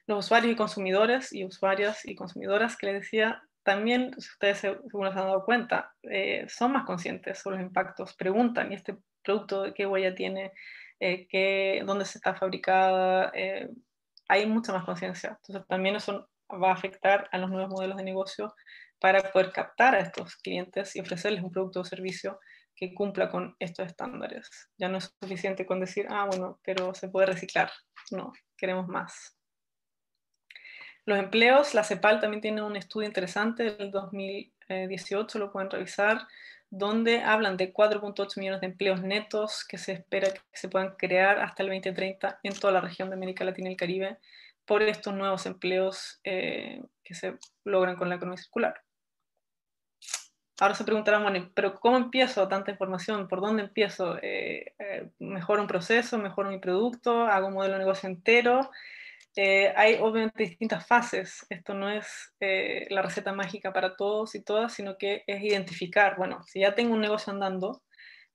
Los usuarios y consumidores y usuarias y consumidoras que les decía también, si ustedes seguro se han dado cuenta, eh, son más conscientes sobre los impactos, preguntan, ¿y este producto, qué huella tiene, eh, qué, dónde se está fabricada, hay mucha más conciencia. Entonces también eso va a afectar a los nuevos modelos de negocio para poder captar a estos clientes y ofrecerles un producto o servicio que cumpla con estos estándares. Ya no es suficiente con decir, ah, bueno, pero se puede reciclar. No, queremos más. Los empleos, la CEPAL también tiene un estudio interesante del 2018, lo pueden revisar, donde hablan de 4.8 millones de empleos netos que se espera que se puedan crear hasta el 2030 en toda la región de América Latina y el Caribe por estos nuevos empleos eh, que se logran con la economía circular. Ahora se preguntarán, bueno, pero ¿cómo empiezo tanta información? ¿Por dónde empiezo? Eh, eh, ¿Mejoro un proceso? ¿Mejoro mi producto? ¿Hago un modelo de negocio entero? Eh, hay obviamente distintas fases. Esto no es eh, la receta mágica para todos y todas, sino que es identificar, bueno, si ya tengo un negocio andando,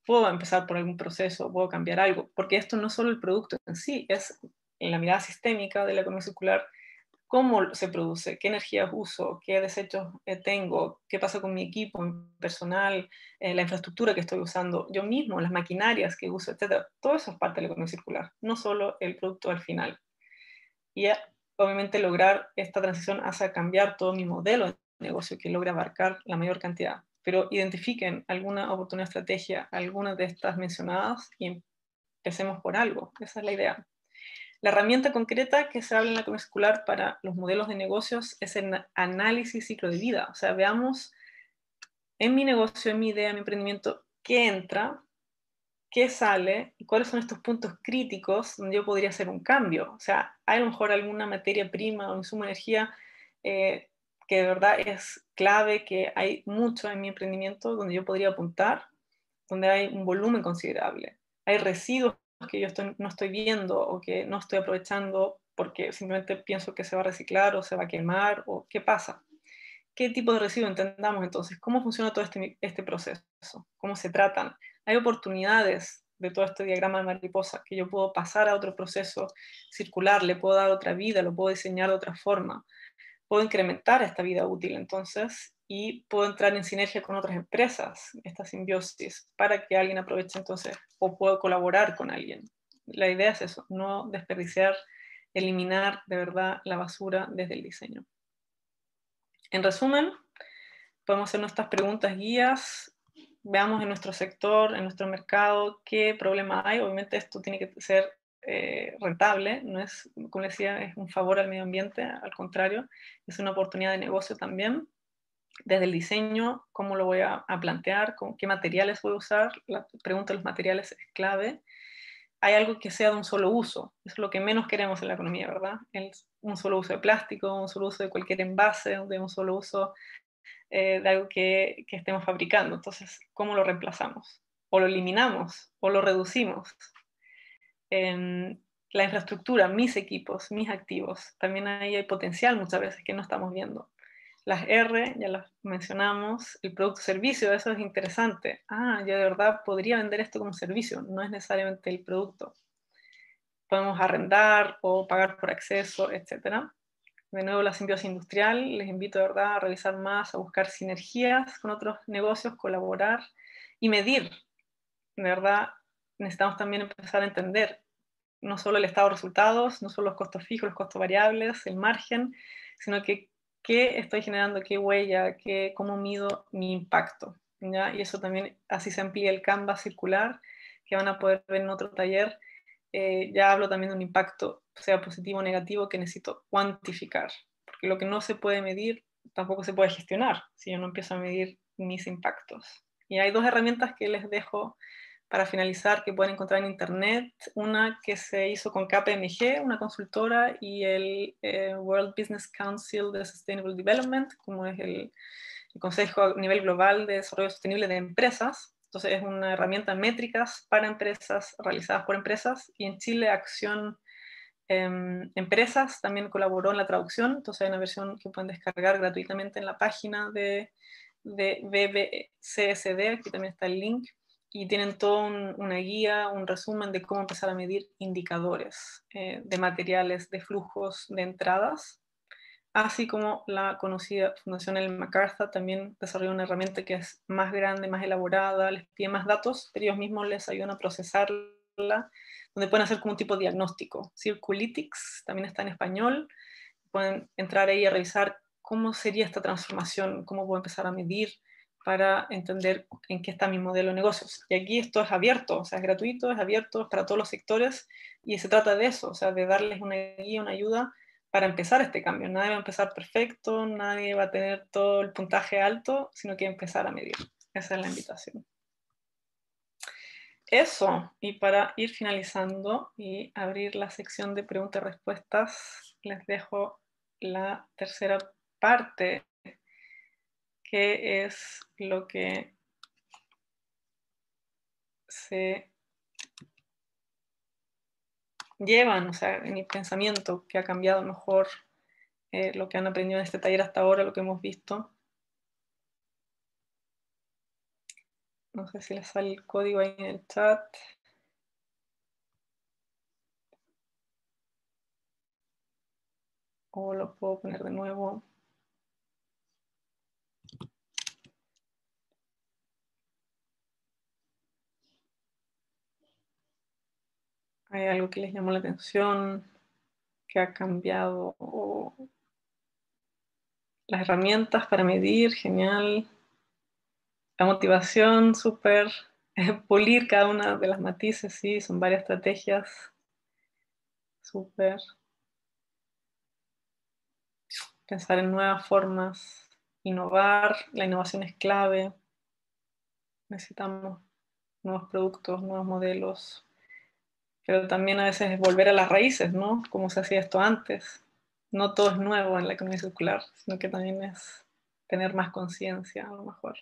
puedo empezar por algún proceso, puedo cambiar algo, porque esto no es solo el producto en sí, es en la mirada sistémica de la economía circular, cómo se produce, qué energías uso, qué desechos eh, tengo, qué pasa con mi equipo personal, la infraestructura que estoy usando, yo mismo, las maquinarias que uso, etc. Todo eso es parte de la economía circular, no solo el producto al final y obviamente lograr esta transición hace cambiar todo mi modelo de negocio que logre abarcar la mayor cantidad. Pero identifiquen alguna oportunidad, estrategia, alguna de estas mencionadas y empecemos por algo. Esa es la idea. La herramienta concreta que se habla en la economía para los modelos de negocios es el análisis ciclo de vida. O sea, veamos en mi negocio, en mi idea, en mi emprendimiento, qué entra, qué sale y cuáles son estos puntos críticos donde yo podría hacer un cambio. O sea, hay a lo mejor alguna materia prima o insumo energía eh, que de verdad es clave, que hay mucho en mi emprendimiento donde yo podría apuntar, donde hay un volumen considerable. Hay residuos que yo no estoy viendo o que no estoy aprovechando porque simplemente pienso que se va a reciclar o se va a quemar o qué pasa. ¿Qué tipo de residuo entendamos entonces? ¿Cómo funciona todo este, este proceso? ¿Cómo se tratan? hay oportunidades de todo este diagrama de mariposa que yo puedo pasar a otro proceso circular, le puedo dar otra vida, lo puedo diseñar de otra forma, puedo incrementar esta vida útil entonces y puedo entrar en sinergia con otras empresas, esta simbiosis, para que alguien aproveche entonces o puedo colaborar con alguien. La idea es eso, no desperdiciar, eliminar de verdad la basura desde el diseño. En resumen, podemos hacer nuestras preguntas guías veamos en nuestro sector, en nuestro mercado, qué problema hay. Obviamente esto tiene que ser eh, rentable, no es, como decía, es un favor al medio ambiente, al contrario, es una oportunidad de negocio también. Desde el diseño, cómo lo voy a, plantear, con qué materiales voy a usar, la pregunta de los materiales es clave. Hay algo que sea de un solo uso, es lo que menos queremos en la economía, ¿verdad? Un solo uso de plástico, un solo uso de cualquier envase, de un solo uso eh, de algo que, que, estemos fabricando. Entonces, ¿cómo lo reemplazamos? O lo eliminamos, o lo reducimos. la infraestructura, mis equipos, mis activos, también ahí hay potencial muchas veces que no estamos viendo. Las R, ya las mencionamos, el producto servicio, eso es interesante. Ah, yo de verdad podría vender esto como servicio, no es necesariamente el producto. Podemos arrendar o pagar por acceso, etcétera de nuevo la simbiosis industrial, les invito de verdad a revisar más, a buscar sinergias con otros negocios, colaborar y medir. De verdad, necesitamos también empezar a entender no solo el estado de resultados, no solo los costos fijos, los costos variables, el margen, sino que qué estoy generando, qué huella, qué, cómo mido mi impacto. Y eso también, así se amplía el canvas circular, que van a poder ver en otro taller, eh, ya hablo también de un impacto, sea positivo o negativo, que necesito cuantificar, porque lo que no se puede medir tampoco se puede gestionar si yo no empiezo a medir mis impactos. Y hay dos herramientas que les dejo para finalizar que pueden encontrar en internet. Una que se hizo con KPMG, una consultora, y el eh, World Business Council de Sustainable Development, como es el, el, Consejo a nivel global de Desarrollo Sostenible de Empresas. Entonces es una herramienta métricas para empresas, realizadas por empresas, y en Chile Acción eh, Empresas también colaboró en la traducción, entonces hay una versión que pueden descargar gratuitamente en la página de, de BBCSD, aquí también está el link y tienen toda una guía, un resumen de cómo empezar a medir indicadores eh, de materiales, de flujos, de entradas, así como la conocida Fundación El MacArthur también desarrolló una herramienta que es más grande, más elaborada, les pide más datos, pero ellos mismos les ayudan a procesarla, donde pueden hacer como un tipo de diagnóstico. Circulytics también está en español, pueden entrar ahí a revisar cómo sería esta transformación, cómo puedo empezar a medir, para entender en qué está mi modelo de negocios. Y aquí esto es abierto, o sea, es gratuito, es abierto, es para todos los sectores y se trata de eso, o sea, de darles una guía, una ayuda para empezar este cambio. Nadie va a empezar perfecto, nadie va a tener todo el puntaje alto, sino que empezar a medir. Esa es la invitación. Eso, y para ir finalizando y abrir la sección de preguntas y respuestas, les dejo la tercera parte qué es lo que se llevan, o sea, en mi pensamiento, que ha cambiado mejor eh, lo que han aprendido en este taller hasta ahora, lo que hemos visto. No sé si les sale el código ahí en el chat. O lo puedo poner de nuevo. ¿Hay algo que les llamó la atención? ¿Que ha cambiado? Las herramientas para medir, genial. La motivación, súper. Pulir cada una de las matices, sí, son varias estrategias. Súper. Pensar en nuevas formas, innovar. La innovación es clave. Necesitamos nuevos productos, nuevos modelos, pero también a veces es volver a las raíces, ¿no? Como se hacía esto antes. No todo es nuevo en la economía circular, sino que también es tener más conciencia, a lo mejor.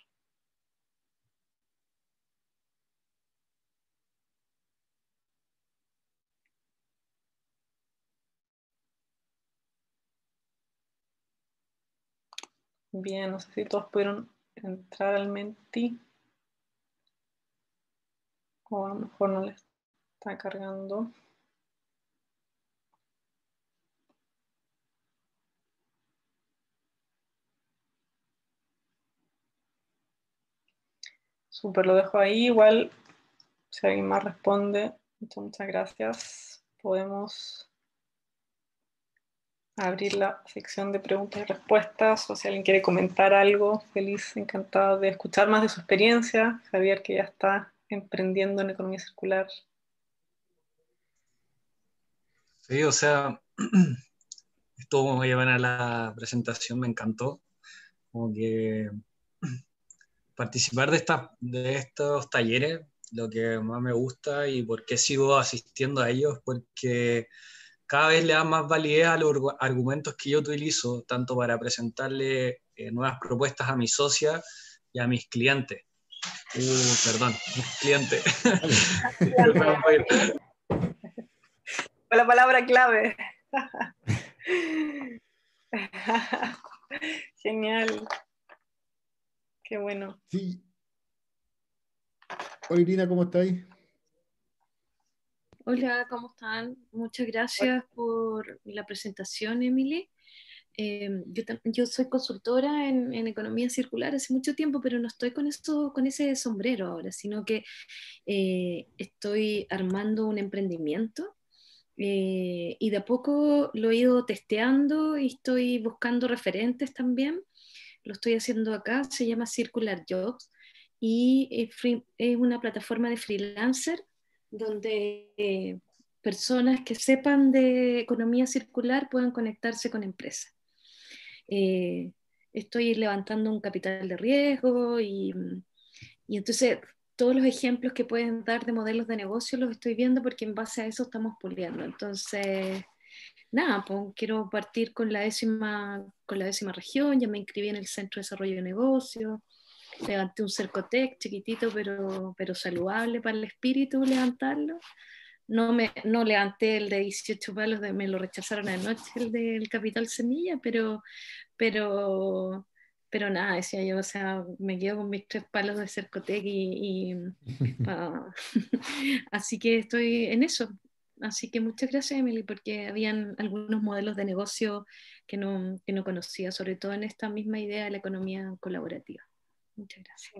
Bien, no sé si todos pudieron entrar al Menti. O a lo mejor no les Está cargando. Súper, lo dejo ahí. Igual, si alguien más responde, muchas gracias. Podemos abrir la sección de preguntas y respuestas o si alguien quiere comentar algo, feliz, encantado de escuchar más de su experiencia. Javier, que ya está emprendiendo en economía circular. Sí, o sea, (clears throat) estuvo muy buena la presentación, me encantó. Como que (clears throat) participar de, de estos talleres, lo que más me gusta y por qué sigo asistiendo a ellos, porque cada vez le da más validez a los argumentos que yo utilizo, tanto para presentarle eh, nuevas propuestas a mis socias y a mis clientes. Uh, perdón, mis clientes. (laughs) la palabra clave. (laughs) Genial. Qué bueno. Sí. Hola Irina, ¿cómo estáis? Hola, ¿cómo están? Muchas gracias por la presentación, Emily. Em, yo, soy consultora en, economía circular hace mucho tiempo, pero no estoy con, esto, con ese sombrero ahora, sino que eh, estoy armando un emprendimiento eh, y de a poco lo he ido testeando y estoy buscando referentes también. Lo estoy haciendo acá, se llama Circular Jobs y es una plataforma de freelancer donde eh, personas que sepan de economía circular puedan conectarse con empresas. Eh, estoy levantando un capital de riesgo y, y entonces todos los ejemplos que pueden dar de modelos de negocio los estoy viendo porque en base a eso estamos puliendo. Entonces, nada, pues, quiero partir con la, décima, con la décima región, ya me inscribí en el Centro de Desarrollo de Negocios, levanté un Cercotec chiquitito pero, pero saludable para el espíritu levantarlo. No, me, no levanté el de 18 palos, de, me lo rechazaron anoche, el del Capital Semilla, pero, pero, pero nada, decía yo, o sea, me quedo con mis tres palos de Cercotec y, y (laughs) (laughs) así que estoy en eso. Así que muchas gracias, Emily, porque habían algunos modelos de negocio que no, que no conocía, sobre todo en esta misma idea de la economía colaborativa. Muchas gracias.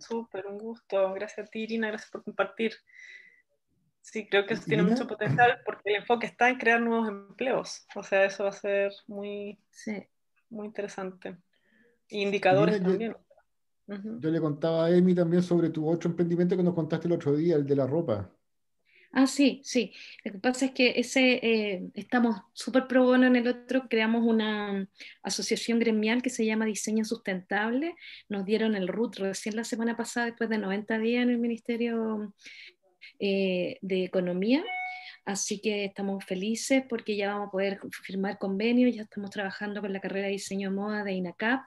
Súper, un gusto. Gracias a ti, Irina, gracias por compartir. Sí, creo que eso tiene mucho potencial porque el enfoque está en crear nuevos empleos. O sea, eso va a ser muy, muy interesante. Indicadores también. Yo, le contaba a Emi también sobre tu otro emprendimiento que nos contaste el otro día, el de la ropa. Ah, sí, sí. Lo que pasa es que ese eh, estamos súper pro bono en el otro, creamos una asociación gremial que se llama Diseño Sustentable. Nos dieron el RUT recién la semana pasada, después de 90 días en el Ministerio eh, de Economía. Así que estamos felices porque ya vamos a poder firmar convenios, ya estamos trabajando con la carrera de diseño de moda de INACAP,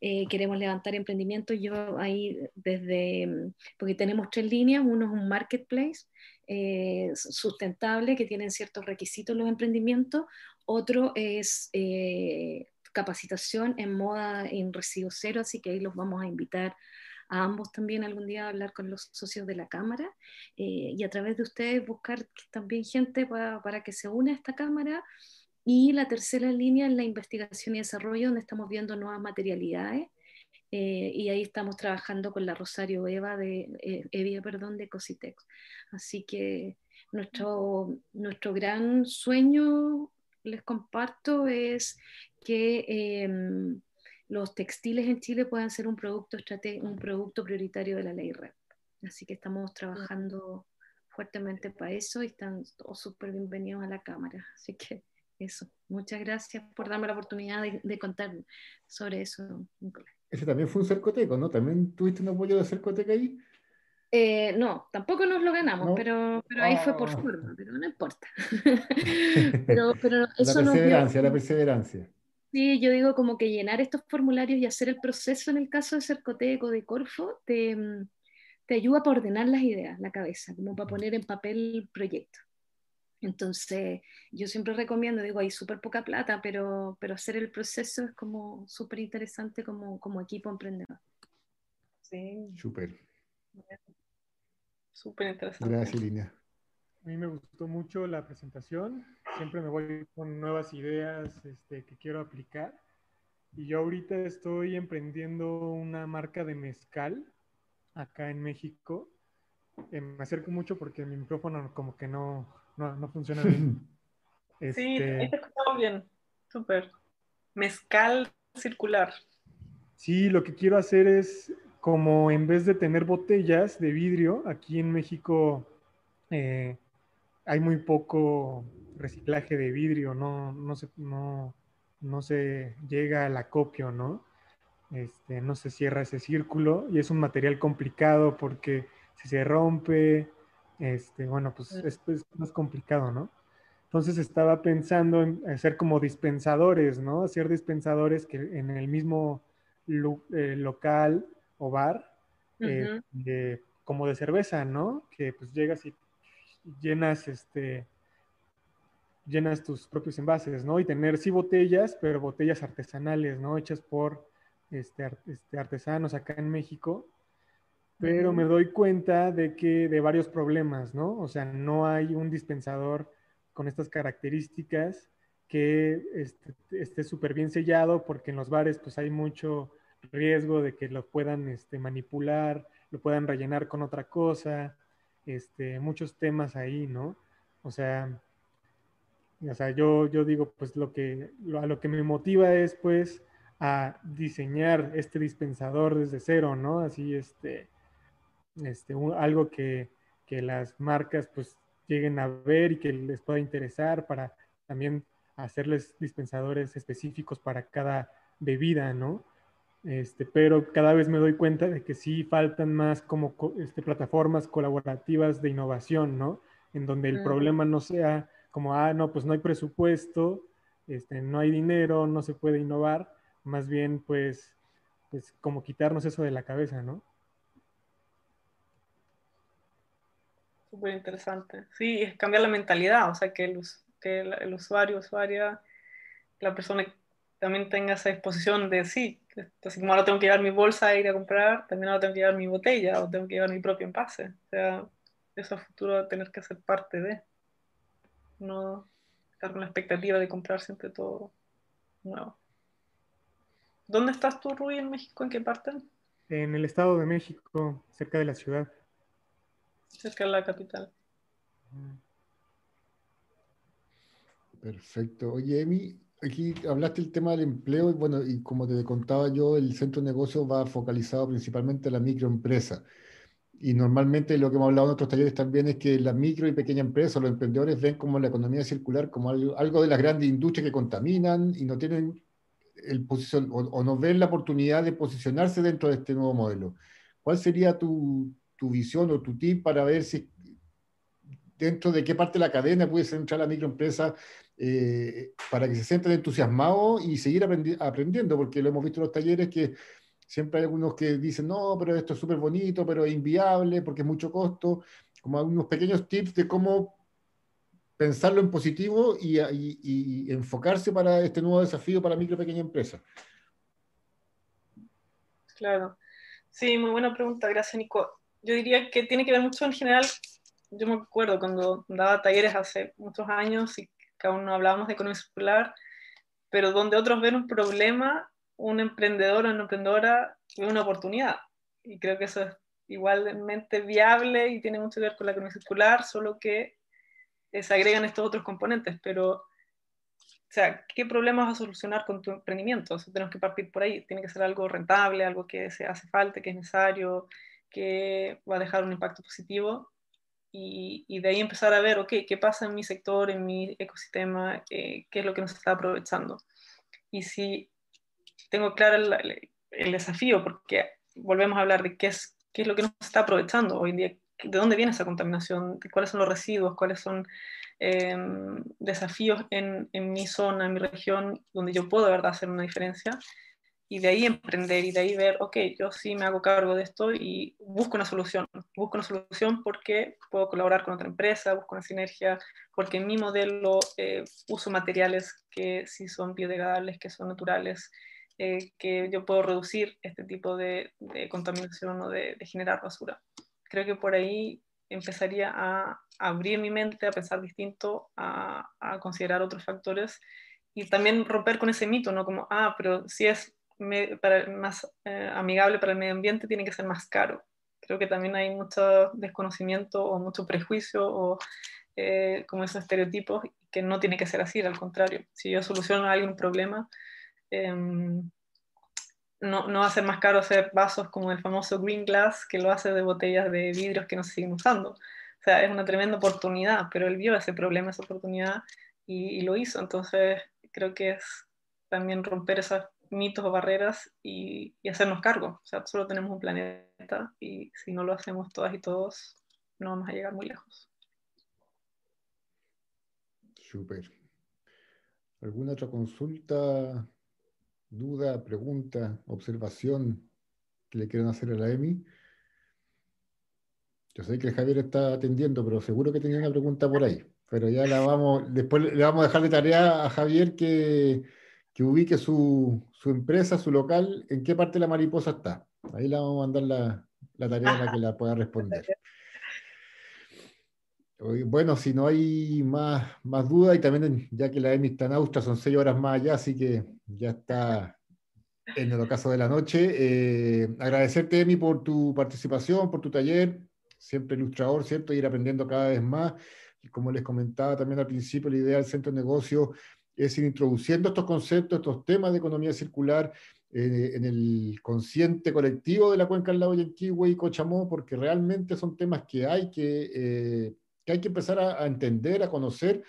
eh, queremos levantar emprendimientos, yo ahí desde, porque tenemos tres líneas, uno es un marketplace, eh, sustentable, que tienen ciertos requisitos los emprendimientos. Otro es eh, capacitación en moda en residuo cero, así que ahí los vamos a invitar a ambos también algún día hablar con los socios de la Cámara eh, y a través de ustedes buscar también gente para, para que se une a esta Cámara. Y la tercera línea es la investigación y desarrollo, donde estamos viendo nuevas materialidades eh, y ahí estamos trabajando con la Rosario Eva de, eh, Evia, perdón, de Cositex. Así que nuestro, nuestro gran sueño, les comparto, es que em, los textiles en Chile puedan ser un producto, un producto prioritario de la ley REP. Así que estamos trabajando fuertemente para eso y están todos súper bienvenidos a la Cámara. Así que eso, muchas gracias por darme la oportunidad de, de contar sobre eso, Nicolás. Ese también fue un cercoteco, ¿no? ¿También tuviste un apoyo de cercoteca ahí? Eh, no, tampoco nos lo ganamos, pero, pero ahí fue por ah. forma, pero no importa. (laughs) (laughs) pero, pero eso la perseverancia, la perseverancia. Sí, yo digo como que llenar estos formularios y hacer el proceso en el caso de Cercoteco, de Corfo, te, te ayuda para ordenar las ideas, la cabeza, como para poner en papel el proyecto. Entonces, yo siempre recomiendo, digo, hay súper poca plata, pero, pero hacer el proceso es como súper interesante como, como equipo emprendedor. Sí. Súper. Súper interesante. Gracias, Lina. A mí me gustó mucho la presentación. Siempre me voy con nuevas ideas este, que quiero aplicar. Y yo ahorita estoy emprendiendo una marca de mezcal acá en México. Eh, me acerco mucho porque mi micrófono como que no, no, no funciona bien. (laughs) Sí, este, ahí te escuchamos bien. Súper. Mezcal circular. Sí, lo que quiero hacer es como en vez de tener botellas de vidrio, aquí en México eh, hay muy poco reciclaje de vidrio, no, no, se, no, no se llega al acopio, ¿no? Este, no se cierra ese círculo y es un material complicado porque si se rompe, este, bueno, pues esto es más complicado, ¿no? Entonces estaba pensando en hacer como dispensadores, ¿no? Hacer dispensadores que en el mismo eh, local o bar, eh, como de cerveza, ¿no? Que pues llegas y llenas, este, llenas tus propios envases, ¿no? Y tener sí botellas, pero botellas artesanales, ¿no? Hechas por este, este artesanos acá en México pero me doy cuenta de que de varios problemas, ¿no? O sea, no hay un dispensador con estas características que este, esté súper bien sellado porque en los bares pues hay mucho riesgo de que lo puedan este, manipular, lo puedan rellenar con otra cosa, este, muchos temas ahí, ¿no? O sea, o sea yo, yo digo, pues lo que, a lo que me motiva es pues a diseñar este dispensador desde cero, ¿no? Así, este, este, algo que, que las marcas pues lleguen a ver y que les pueda interesar para también hacerles dispensadores específicos para cada bebida, ¿no? Este, pero cada vez me doy cuenta de que sí faltan más como este, plataformas colaborativas de innovación, ¿no? En donde el problema no sea como, ah, no, pues no hay presupuesto, este, no hay dinero, no se puede innovar, más bien pues, pues como quitarnos eso de la cabeza, ¿no? Súper interesante. Sí, es cambiar la mentalidad, o sea, que el, que el, usuario, usuaria, la persona también tenga esa disposición de sí, entonces como ahora tengo que llevar mi bolsa a ir a comprar, también ahora tengo que llevar mi botella o tengo que llevar mi propio envase. O sea, eso a futuro va a tener que ser parte de, no estar con la expectativa de comprar siempre todo nuevo. ¿Dónde estás tú, Rui, en México? ¿En qué parte? En el Estado de México, cerca de la ciudad. Cerca de la capital. Perfecto. Oye, Emi, aquí hablaste el tema del empleo y bueno, y como te contaba yo, el centro de negocio va focalizado principalmente en la microempresa. Y normalmente lo que hemos hablado en otros talleres también es que la micro y pequeña empresa, los emprendedores ven como la economía circular como algo, algo de las grandes industrias que contaminan y no tienen el posición, o, no ven la oportunidad de posicionarse dentro de este nuevo modelo. ¿Cuál sería tu, tu visión o tu tip para ver si dentro de qué parte de la cadena puede entrar la microempresa eh, para que se sientan entusiasmados y seguir aprendiendo, porque lo hemos visto en los talleres que siempre hay algunos que dicen, no, pero esto es súper bonito, pero es inviable porque es mucho costo, como algunos pequeños tips de cómo pensarlo en positivo y, enfocarse para este nuevo desafío para micro y pequeña empresa. Claro. Sí, muy buena pregunta, gracias Nico. Yo diría que tiene que ver mucho en general, yo me acuerdo cuando daba talleres hace muchos años y que aún no hablábamos de economía circular, pero donde otros ven un problema, un emprendedor o una emprendedora ve una oportunidad. Y creo que eso es igualmente viable y tiene mucho que ver con la economía circular, solo que eh, se agregan estos otros componentes. Pero, o sea, ¿qué problemas vas a solucionar con tu emprendimiento? tenemos que partir por ahí. Tiene que ser algo rentable, algo que se hace falta, que es necesario, que va a dejar un impacto positivo y, de ahí empezar a ver, ok, ¿qué pasa en mi sector, en mi ecosistema? Eh, ¿Qué es lo que nos está aprovechando? Y si tengo claro el, el, desafío, porque volvemos a hablar de qué es, qué es lo que nos está aprovechando hoy en día, de dónde viene esa contaminación, cuáles son los residuos, cuáles son em, desafíos en, en, mi zona, en mi región, donde yo puedo de verdad hacer una diferencia y de ahí emprender y de ahí ver, ok, yo sí me hago cargo de esto y busco una solución. Busco una solución porque puedo colaborar con otra empresa, busco una sinergia, porque en mi modelo eh, uso materiales que sí son biodegradables, que son naturales, eh, que yo puedo reducir este tipo de, contaminación o de, generar basura. Creo que por ahí empezaría a, abrir mi mente, a pensar distinto, a, a considerar otros factores y también romper con ese mito, ¿no? Como, ah, pero si es para, más eh, amigable para el medio ambiente tiene que ser más caro. Creo que también hay mucho desconocimiento o mucho prejuicio o eh, como esos estereotipos que no tiene que ser así, al contrario. Si yo soluciono a alguien un problema, em, no, no, va a ser más caro hacer vasos como el famoso green glass que lo hace de botellas de vidrios que no se siguen usando. O sea, es una tremenda oportunidad, pero él vio ese problema, esa oportunidad y, y lo hizo. Entonces, creo que es también romper esas mitos o barreras y, hacernos cargo. O sea, solo tenemos un planeta y si no lo hacemos todas y todos, no vamos a llegar muy lejos. Súper. ¿Alguna otra consulta, duda, pregunta, observación que le quieran hacer a la EMI? Yo sé que Javier está atendiendo, pero seguro que tenía una pregunta por ahí. Pero ya la vamos, después le vamos a dejar de tarea a Javier que que ubique su, su, empresa, su local, en qué parte de la mariposa está. Ahí le vamos a mandar la, la tarea para que la pueda responder. Bueno, si no hay más, más dudas, y también ya que la EMI está en Austria, son seis horas más allá, así que ya está en el ocaso de la noche. Eh, agradecerte, Emi, por tu participación, por tu taller, siempre ilustrador, ¿cierto? Ir aprendiendo cada vez más. Y como les comentaba también al principio, la idea del centro de negocio es ir introduciendo estos conceptos, estos temas de economía circular eh, en el consciente colectivo de la cuenca del lago Yanquihue y Cochamó, porque realmente son temas que hay que, eh, que, hay que empezar a, a, entender, a conocer,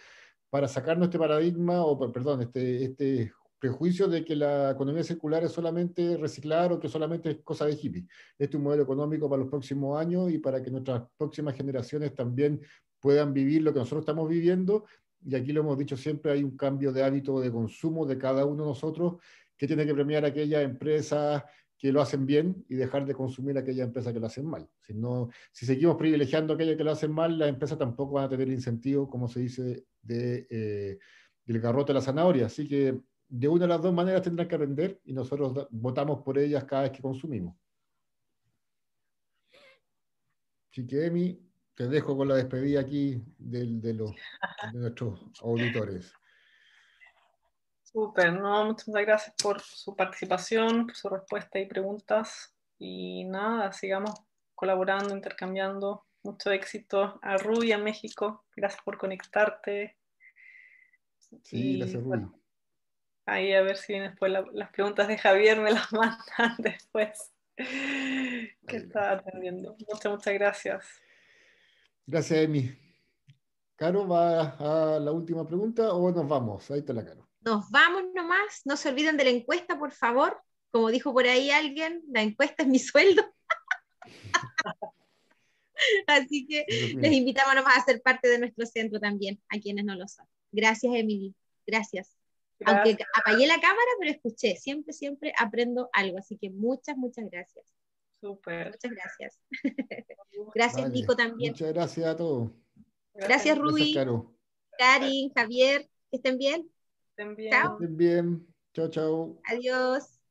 para sacarnos este paradigma, o perdón, este, este prejuicio de que la economía circular es solamente reciclar o que solamente es cosa de hippie. Este es un modelo económico para los próximos años y para que nuestras próximas generaciones también puedan vivir lo que nosotros estamos viviendo. Y aquí lo hemos dicho siempre, hay un cambio de hábito de consumo de cada uno de nosotros que tiene que premiar a aquellas empresas que lo hacen bien y dejar de consumir a aquellas empresas que lo hacen mal. Si, no, si seguimos privilegiando a aquellas que lo hacen mal, las empresas tampoco van a tener incentivo, como se dice, de, eh, del garrote a la zanahoria. Así que de una de las dos maneras tendrán que aprender y nosotros votamos por ellas cada vez que consumimos. Así que, Emi, te dejo con la despedida aquí de, de, los, de nuestros auditores. Súper, no, muchas gracias por su participación, por su respuesta y preguntas. Y nada, sigamos colaborando, intercambiando. Mucho éxito a Rui, a México. Gracias por conectarte. Sí, gracias, Rui. Bueno, Ahí a ver si después la, las preguntas de Javier me las (laughs) mandan después. Que está atendiendo. Muchas, muchas gracias. Gracias, Emi. Caro, ¿va a la última pregunta o nos vamos? Ahí está la Caro. Nos vamos nomás. No se olviden de la encuesta, por favor. Como dijo por ahí alguien, la encuesta es mi sueldo. (laughs) Así que les invitamos nomás a ser parte de nuestro centro también, a quienes no lo son. Gracias, Emily. Gracias. Aunque apagué la cámara, pero escuché. Siempre, siempre aprendo algo. Así que muchas, muchas gracias. Súper. Muchas gracias. (laughs) gracias, vale. Nico, también. Muchas gracias a todos. Gracias, Rubí. Karin, Javier. Que estén bien. Estén bien. Chao. Estén bien. Chao, chao. Adiós.